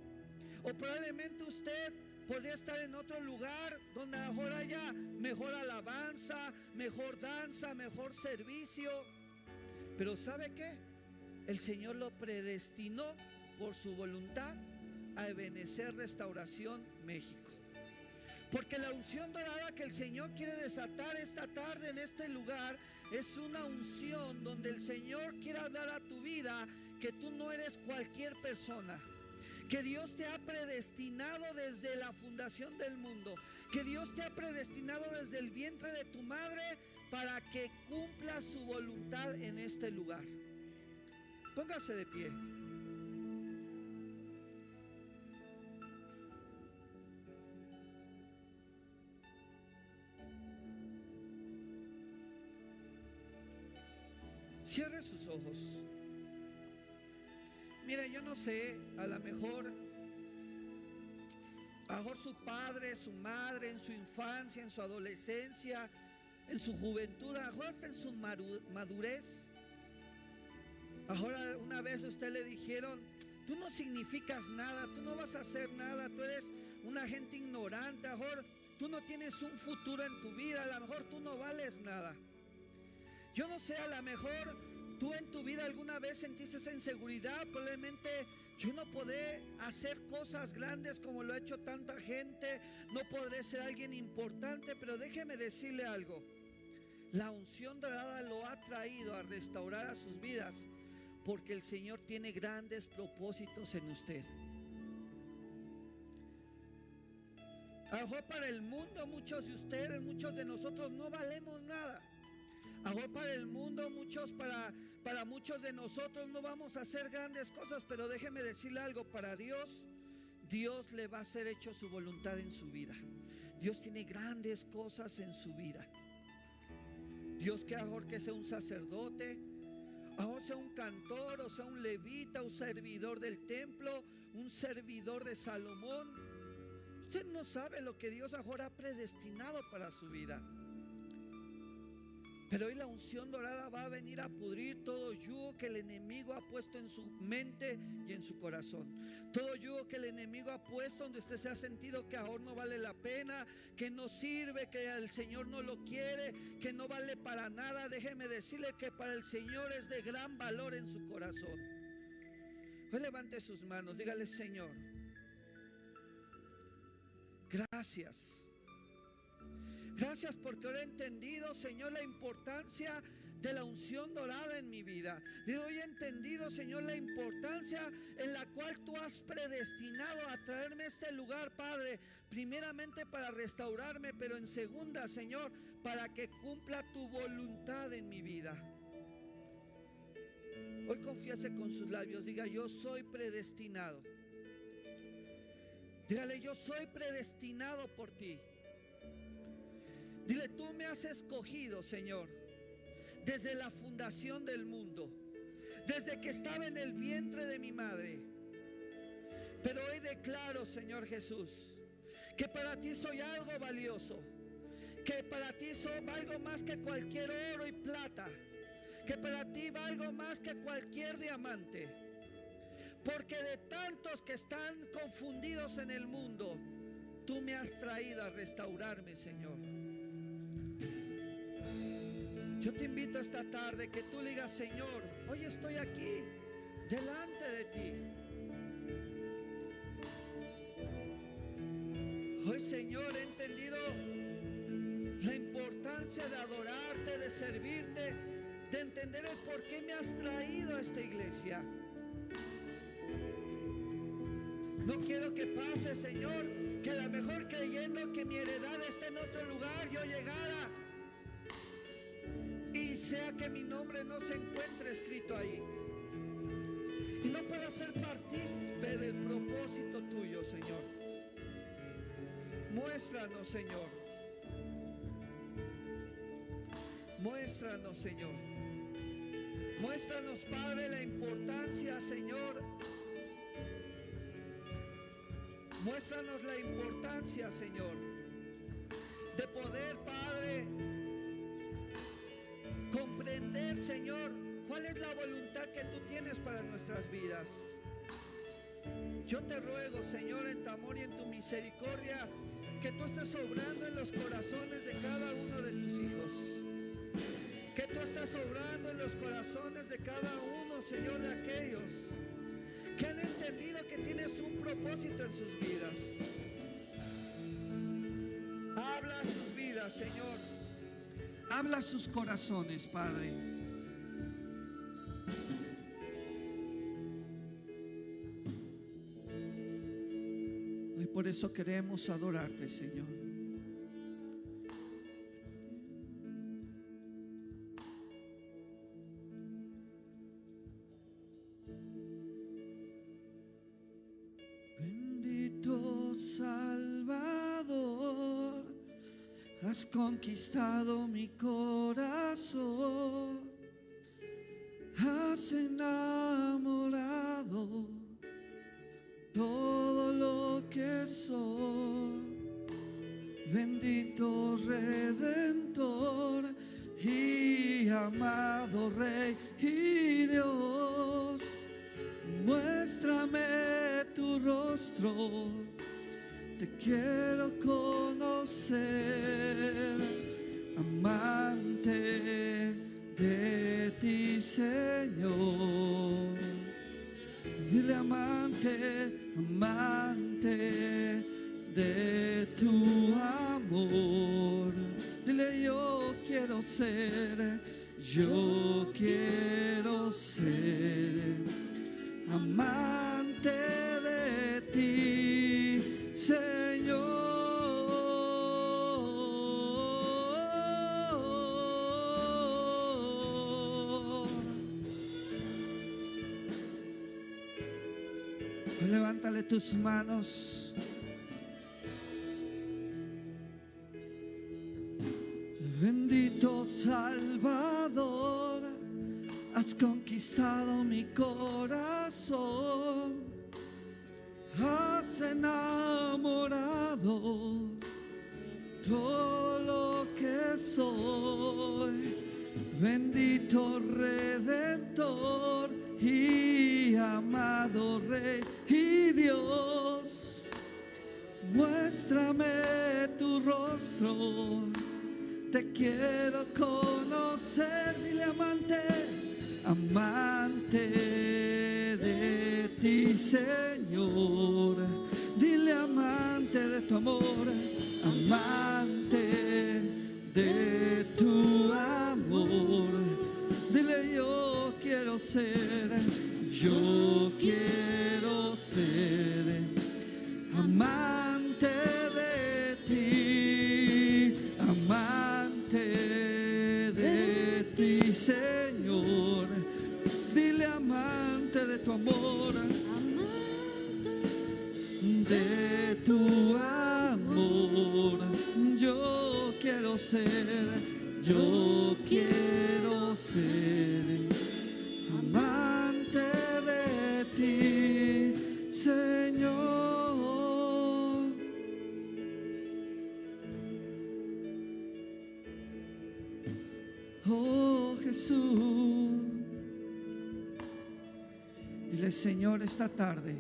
O probablemente usted podría estar en otro lugar donde mejor haya mejor alabanza, mejor danza, mejor servicio. Pero ¿sabe qué? El Señor lo predestinó por su voluntad a Ebenecer Restauración México. Porque la unción dorada que el Señor quiere desatar esta tarde en este lugar es una unción donde el Señor quiere hablar a tu vida que tú no eres cualquier persona. Que Dios te ha predestinado desde la fundación del mundo. Que Dios te ha predestinado desde el vientre de tu madre para que cumpla su voluntad en este lugar. Póngase de pie. Cierre sus ojos. Mire, yo no sé, a lo mejor, a mejor su padre, su madre, en su infancia, en su adolescencia, en su juventud, a lo mejor hasta en su madurez. Ahora una vez a usted le dijeron, tú no significas nada, tú no vas a hacer nada, tú eres una gente ignorante, a mejor tú no tienes un futuro en tu vida, a lo mejor tú no vales nada. Yo no sé, a lo mejor tú en tu vida alguna vez sentiste esa inseguridad, probablemente yo no podré hacer cosas grandes como lo ha hecho tanta gente, no podré ser alguien importante, pero déjeme decirle algo. La unción dorada lo ha traído a restaurar a sus vidas porque el Señor tiene grandes propósitos en usted. A para el mundo muchos de ustedes, muchos de nosotros no valemos nada. A para el mundo, muchos para, para muchos de nosotros no vamos a hacer grandes cosas, pero déjeme decirle algo, para Dios, Dios le va a hacer hecho su voluntad en su vida. Dios tiene grandes cosas en su vida. Dios que mejor que sea un sacerdote, o sea un cantor, o sea un levita, un servidor del templo, un servidor de Salomón. Usted no sabe lo que Dios ahora ha predestinado para su vida. Pero hoy la unción dorada va a venir a pudrir todo yugo que el enemigo ha puesto en su mente y en su corazón. Todo yugo que el enemigo ha puesto donde usted se ha sentido que ahora no vale la pena, que no sirve, que el Señor no lo quiere, que no vale para nada. Déjeme decirle que para el Señor es de gran valor en su corazón. Hoy levante sus manos, dígale Señor, gracias Gracias porque ahora he entendido, Señor, la importancia de la unción dorada en mi vida. Hoy he entendido, Señor, la importancia en la cual tú has predestinado a traerme a este lugar, Padre. Primeramente para restaurarme, pero en segunda, Señor, para que cumpla tu voluntad en mi vida. Hoy confiese con sus labios, diga, yo soy predestinado. Dígale, yo soy predestinado por ti. Dile, tú me has escogido, Señor, desde la fundación del mundo, desde que estaba en el vientre de mi madre. Pero hoy declaro, Señor Jesús, que para ti soy algo valioso, que para ti soy algo más que cualquier oro y plata, que para ti valgo más que cualquier diamante. Porque de tantos que están confundidos en el mundo, tú me has traído a restaurarme, Señor. Yo te invito esta tarde que tú digas, Señor, hoy estoy aquí, delante de ti. Hoy, Señor, he entendido la importancia de adorarte, de servirte, de entender el por qué me has traído a esta iglesia. No quiero que pase, Señor, que la mejor creyendo que mi heredad esté en otro lugar, yo llegara sea que mi nombre no se encuentre escrito ahí. Y no pueda ser partícipe del propósito tuyo, Señor. Muéstranos, Señor. Muéstranos, Señor. Muéstranos, Padre, la importancia, Señor. Muéstranos la importancia, Señor, de poder, Padre, la voluntad que tú tienes para nuestras vidas. Yo te ruego, Señor, en tu amor y en tu misericordia, que tú estés obrando en los corazones de cada uno de tus hijos. Que tú estás obrando en los corazones de cada uno, Señor, de aquellos que han entendido que tienes un propósito en sus vidas. Habla sus vidas, Señor. Habla sus corazones, Padre. Hoy por eso queremos adorarte, Señor. Bendito Salvador, has conquistado mi corazón, Levántale tus manos. Bendito Salvador, has conquistado mi corazón, has quiero conocer, esta tarde.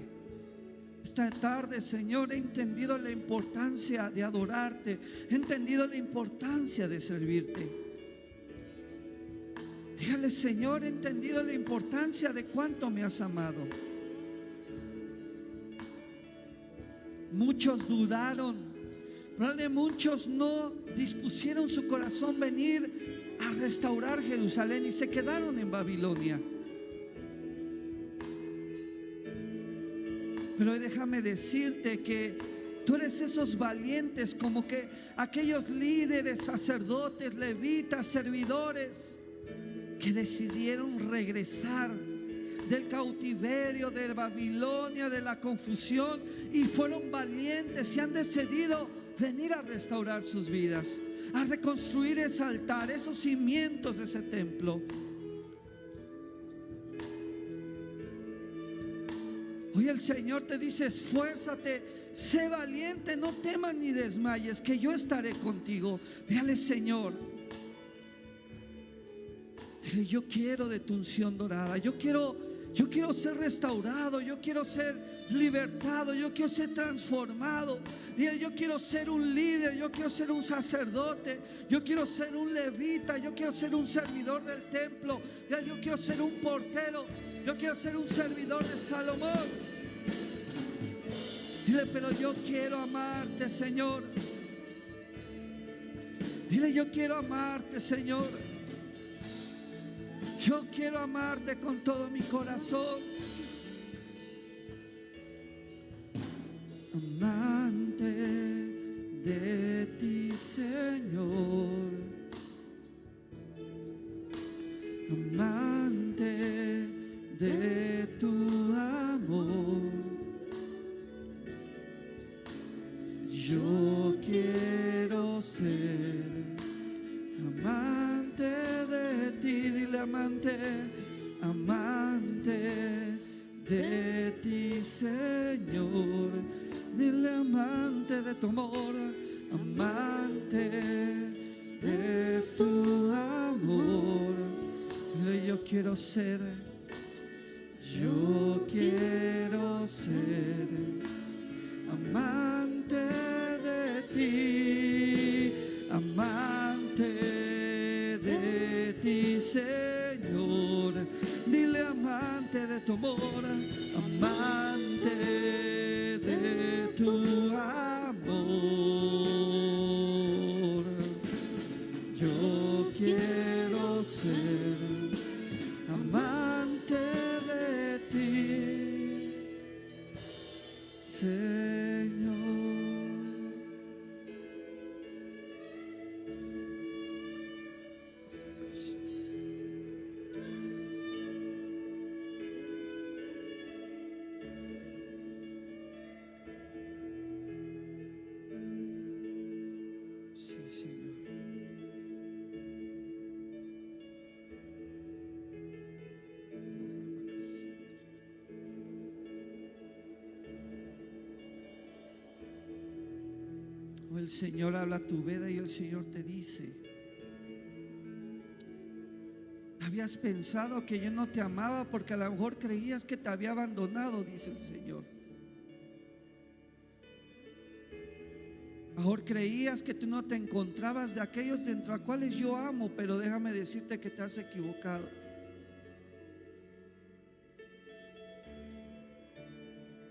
Esta tarde, Señor, he entendido la importancia de adorarte, he entendido la importancia de servirte. Dígale, Señor, he entendido la importancia de cuánto me has amado. Muchos dudaron, probablemente muchos no dispusieron su corazón venir a restaurar Jerusalén y se quedaron en Babilonia. Pero déjame decirte que tú eres esos valientes como que aquellos líderes, sacerdotes, levitas, servidores que decidieron regresar del cautiverio de Babilonia, de la confusión y fueron valientes y han decidido venir a restaurar sus vidas, a reconstruir ese altar, esos cimientos de ese templo. Hoy el Señor te dice, esfuérzate, sé valiente, no temas ni desmayes, que yo estaré contigo. Dígale, Señor, dile, yo quiero de tu unción dorada, yo quiero, yo quiero ser restaurado, yo quiero ser libertado, yo quiero ser transformado. Dile, yo quiero ser un líder, yo quiero ser un sacerdote, yo quiero ser un levita, yo quiero ser un servidor del templo, yo quiero ser un portero, yo quiero ser un servidor de Salomón. Dile, pero yo quiero amarte, Señor. Dile, yo quiero amarte, Señor. Yo quiero amarte con todo mi corazón. Amante de ti, Señor. Amante de tu amante, amante de ti, Señor. Dile amante de tu amor, amante de tu amor. Dile yo quiero ser, yo quiero ser amante de ti, tu amor, amante el Señor habla a tu vida y el Señor te dice, habías pensado que yo no te amaba porque a lo mejor creías que te había abandonado, dice el Señor. Mejor creías que tú no te encontrabas de aquellos dentro a cuales yo amo, pero déjame decirte que te has equivocado.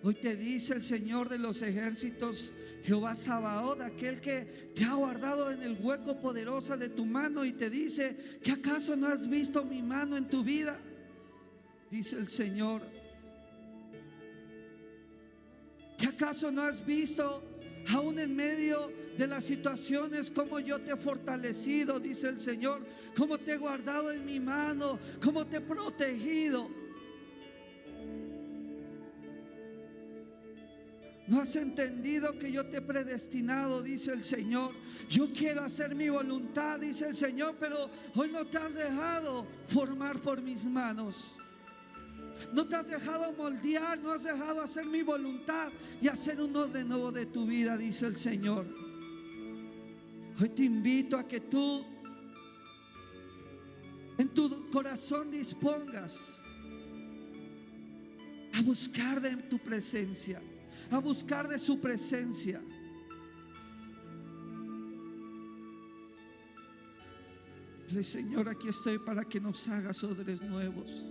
Hoy te dice el Señor de los ejércitos, Jehová Sabaoth, aquel que te ha guardado en el hueco poderoso de tu mano y te dice, ¿que acaso no has visto mi mano en tu vida? Dice el Señor. ¿Que acaso no has visto aún en medio de las situaciones como yo te he fortalecido? Dice el Señor, cómo te he guardado en mi mano, cómo te he protegido. No has entendido que yo te he predestinado, dice el Señor. Yo quiero hacer mi voluntad, dice el Señor, pero hoy no te has dejado formar por mis manos. No te has dejado moldear, no has dejado hacer mi voluntad y hacer un orden nuevo de tu vida, dice el Señor. Hoy te invito a que tú en tu corazón dispongas a buscar de tu presencia a buscar de su presencia. Señor, aquí estoy para que nos hagas odres nuevos.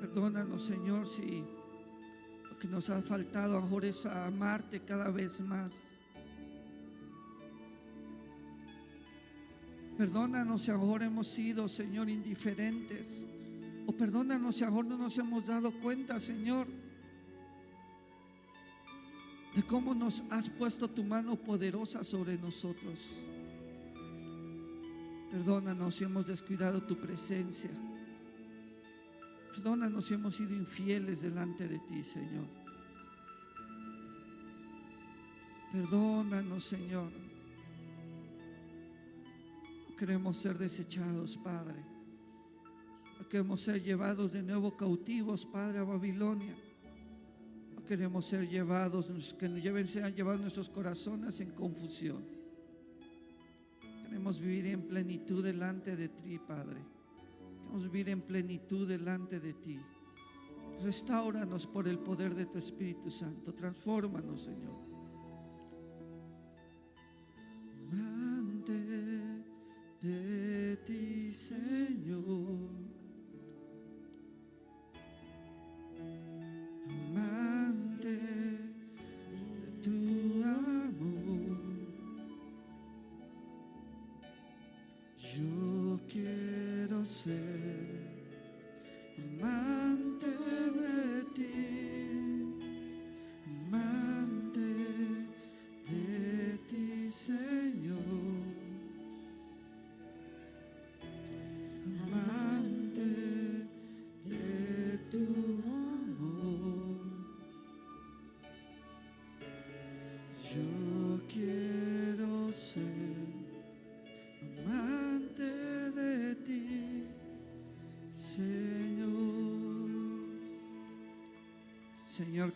Perdónanos, Señor, si lo que nos ha faltado a lo mejor es amarte cada vez más. Perdónanos si a lo mejor hemos sido, Señor, indiferentes. O perdónanos si a lo mejor no nos hemos dado cuenta, Señor, de cómo nos has puesto tu mano poderosa sobre nosotros. Perdónanos si hemos descuidado tu presencia. Perdónanos si hemos sido infieles delante de ti, Señor. Perdónanos, Señor. Queremos ser desechados, Padre. No queremos ser llevados de nuevo cautivos, Padre, a Babilonia. No queremos ser llevados, que lleven, sean llevados nuestros corazones en confusión. Queremos vivir en plenitud delante de ti, Padre. Queremos vivir en plenitud delante de ti. Restauranos por el poder de tu Espíritu Santo. Transfórmanos, Señor.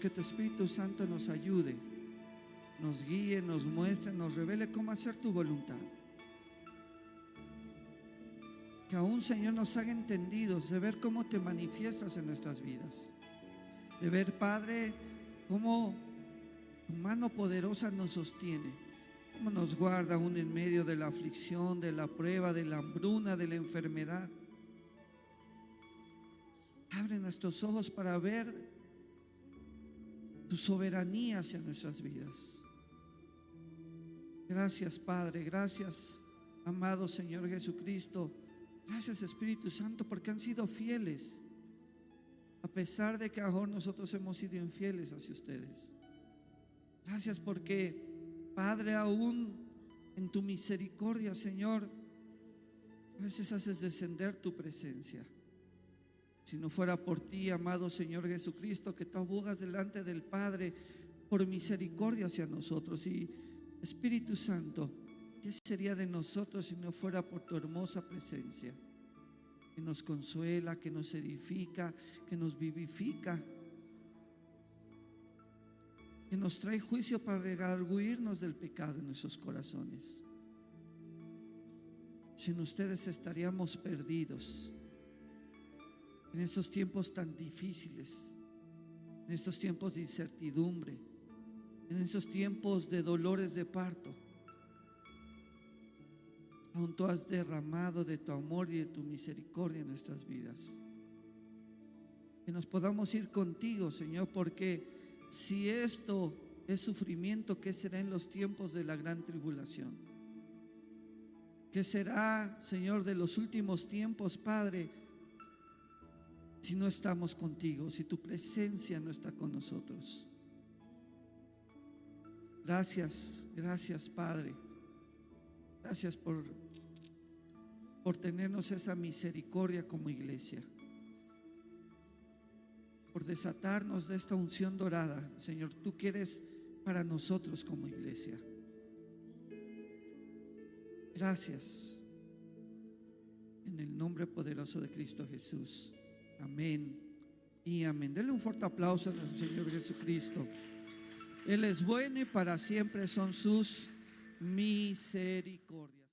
Que tu Espíritu Santo nos ayude, nos guíe, nos muestre, nos revele cómo hacer tu voluntad. Que aún, Señor, nos haga entendidos de ver cómo te manifiestas en nuestras vidas. De ver, Padre, cómo tu mano poderosa nos sostiene, cómo nos guarda aún en medio de la aflicción, de la prueba, de la hambruna, de la enfermedad. Abre nuestros ojos para ver tu soberanía hacia nuestras vidas. Gracias, Padre, gracias, amado Señor Jesucristo. Gracias, Espíritu Santo, porque han sido fieles, a pesar de que ahora nosotros hemos sido infieles hacia ustedes. Gracias porque, Padre, aún en tu misericordia, Señor, a veces haces descender tu presencia. Si no fuera por ti, amado Señor Jesucristo, que tú abogas delante del Padre por misericordia hacia nosotros. Y Espíritu Santo, ¿qué sería de nosotros si no fuera por tu hermosa presencia? Que nos consuela, que nos edifica, que nos vivifica, que nos trae juicio para regarguirnos del pecado en nuestros corazones. Sin ustedes estaríamos perdidos en estos tiempos tan difíciles, en estos tiempos de incertidumbre, en esos tiempos de dolores de parto. Aún tú has derramado de tu amor y de tu misericordia en nuestras vidas. Que nos podamos ir contigo, Señor, porque si esto es sufrimiento, ¿qué será en los tiempos de la gran tribulación? ¿Qué será, Señor, de los últimos tiempos, Padre, si no estamos contigo, si tu presencia no está con nosotros? Gracias, gracias, Padre. Gracias por, por tenernos esa misericordia como iglesia. Por desatarnos de esta unción dorada, Señor, tú quieres para nosotros como iglesia. Gracias. En el nombre poderoso de Cristo Jesús. Amén y amén. Denle un fuerte aplauso al Señor Jesucristo. Él es bueno y para siempre son sus misericordias.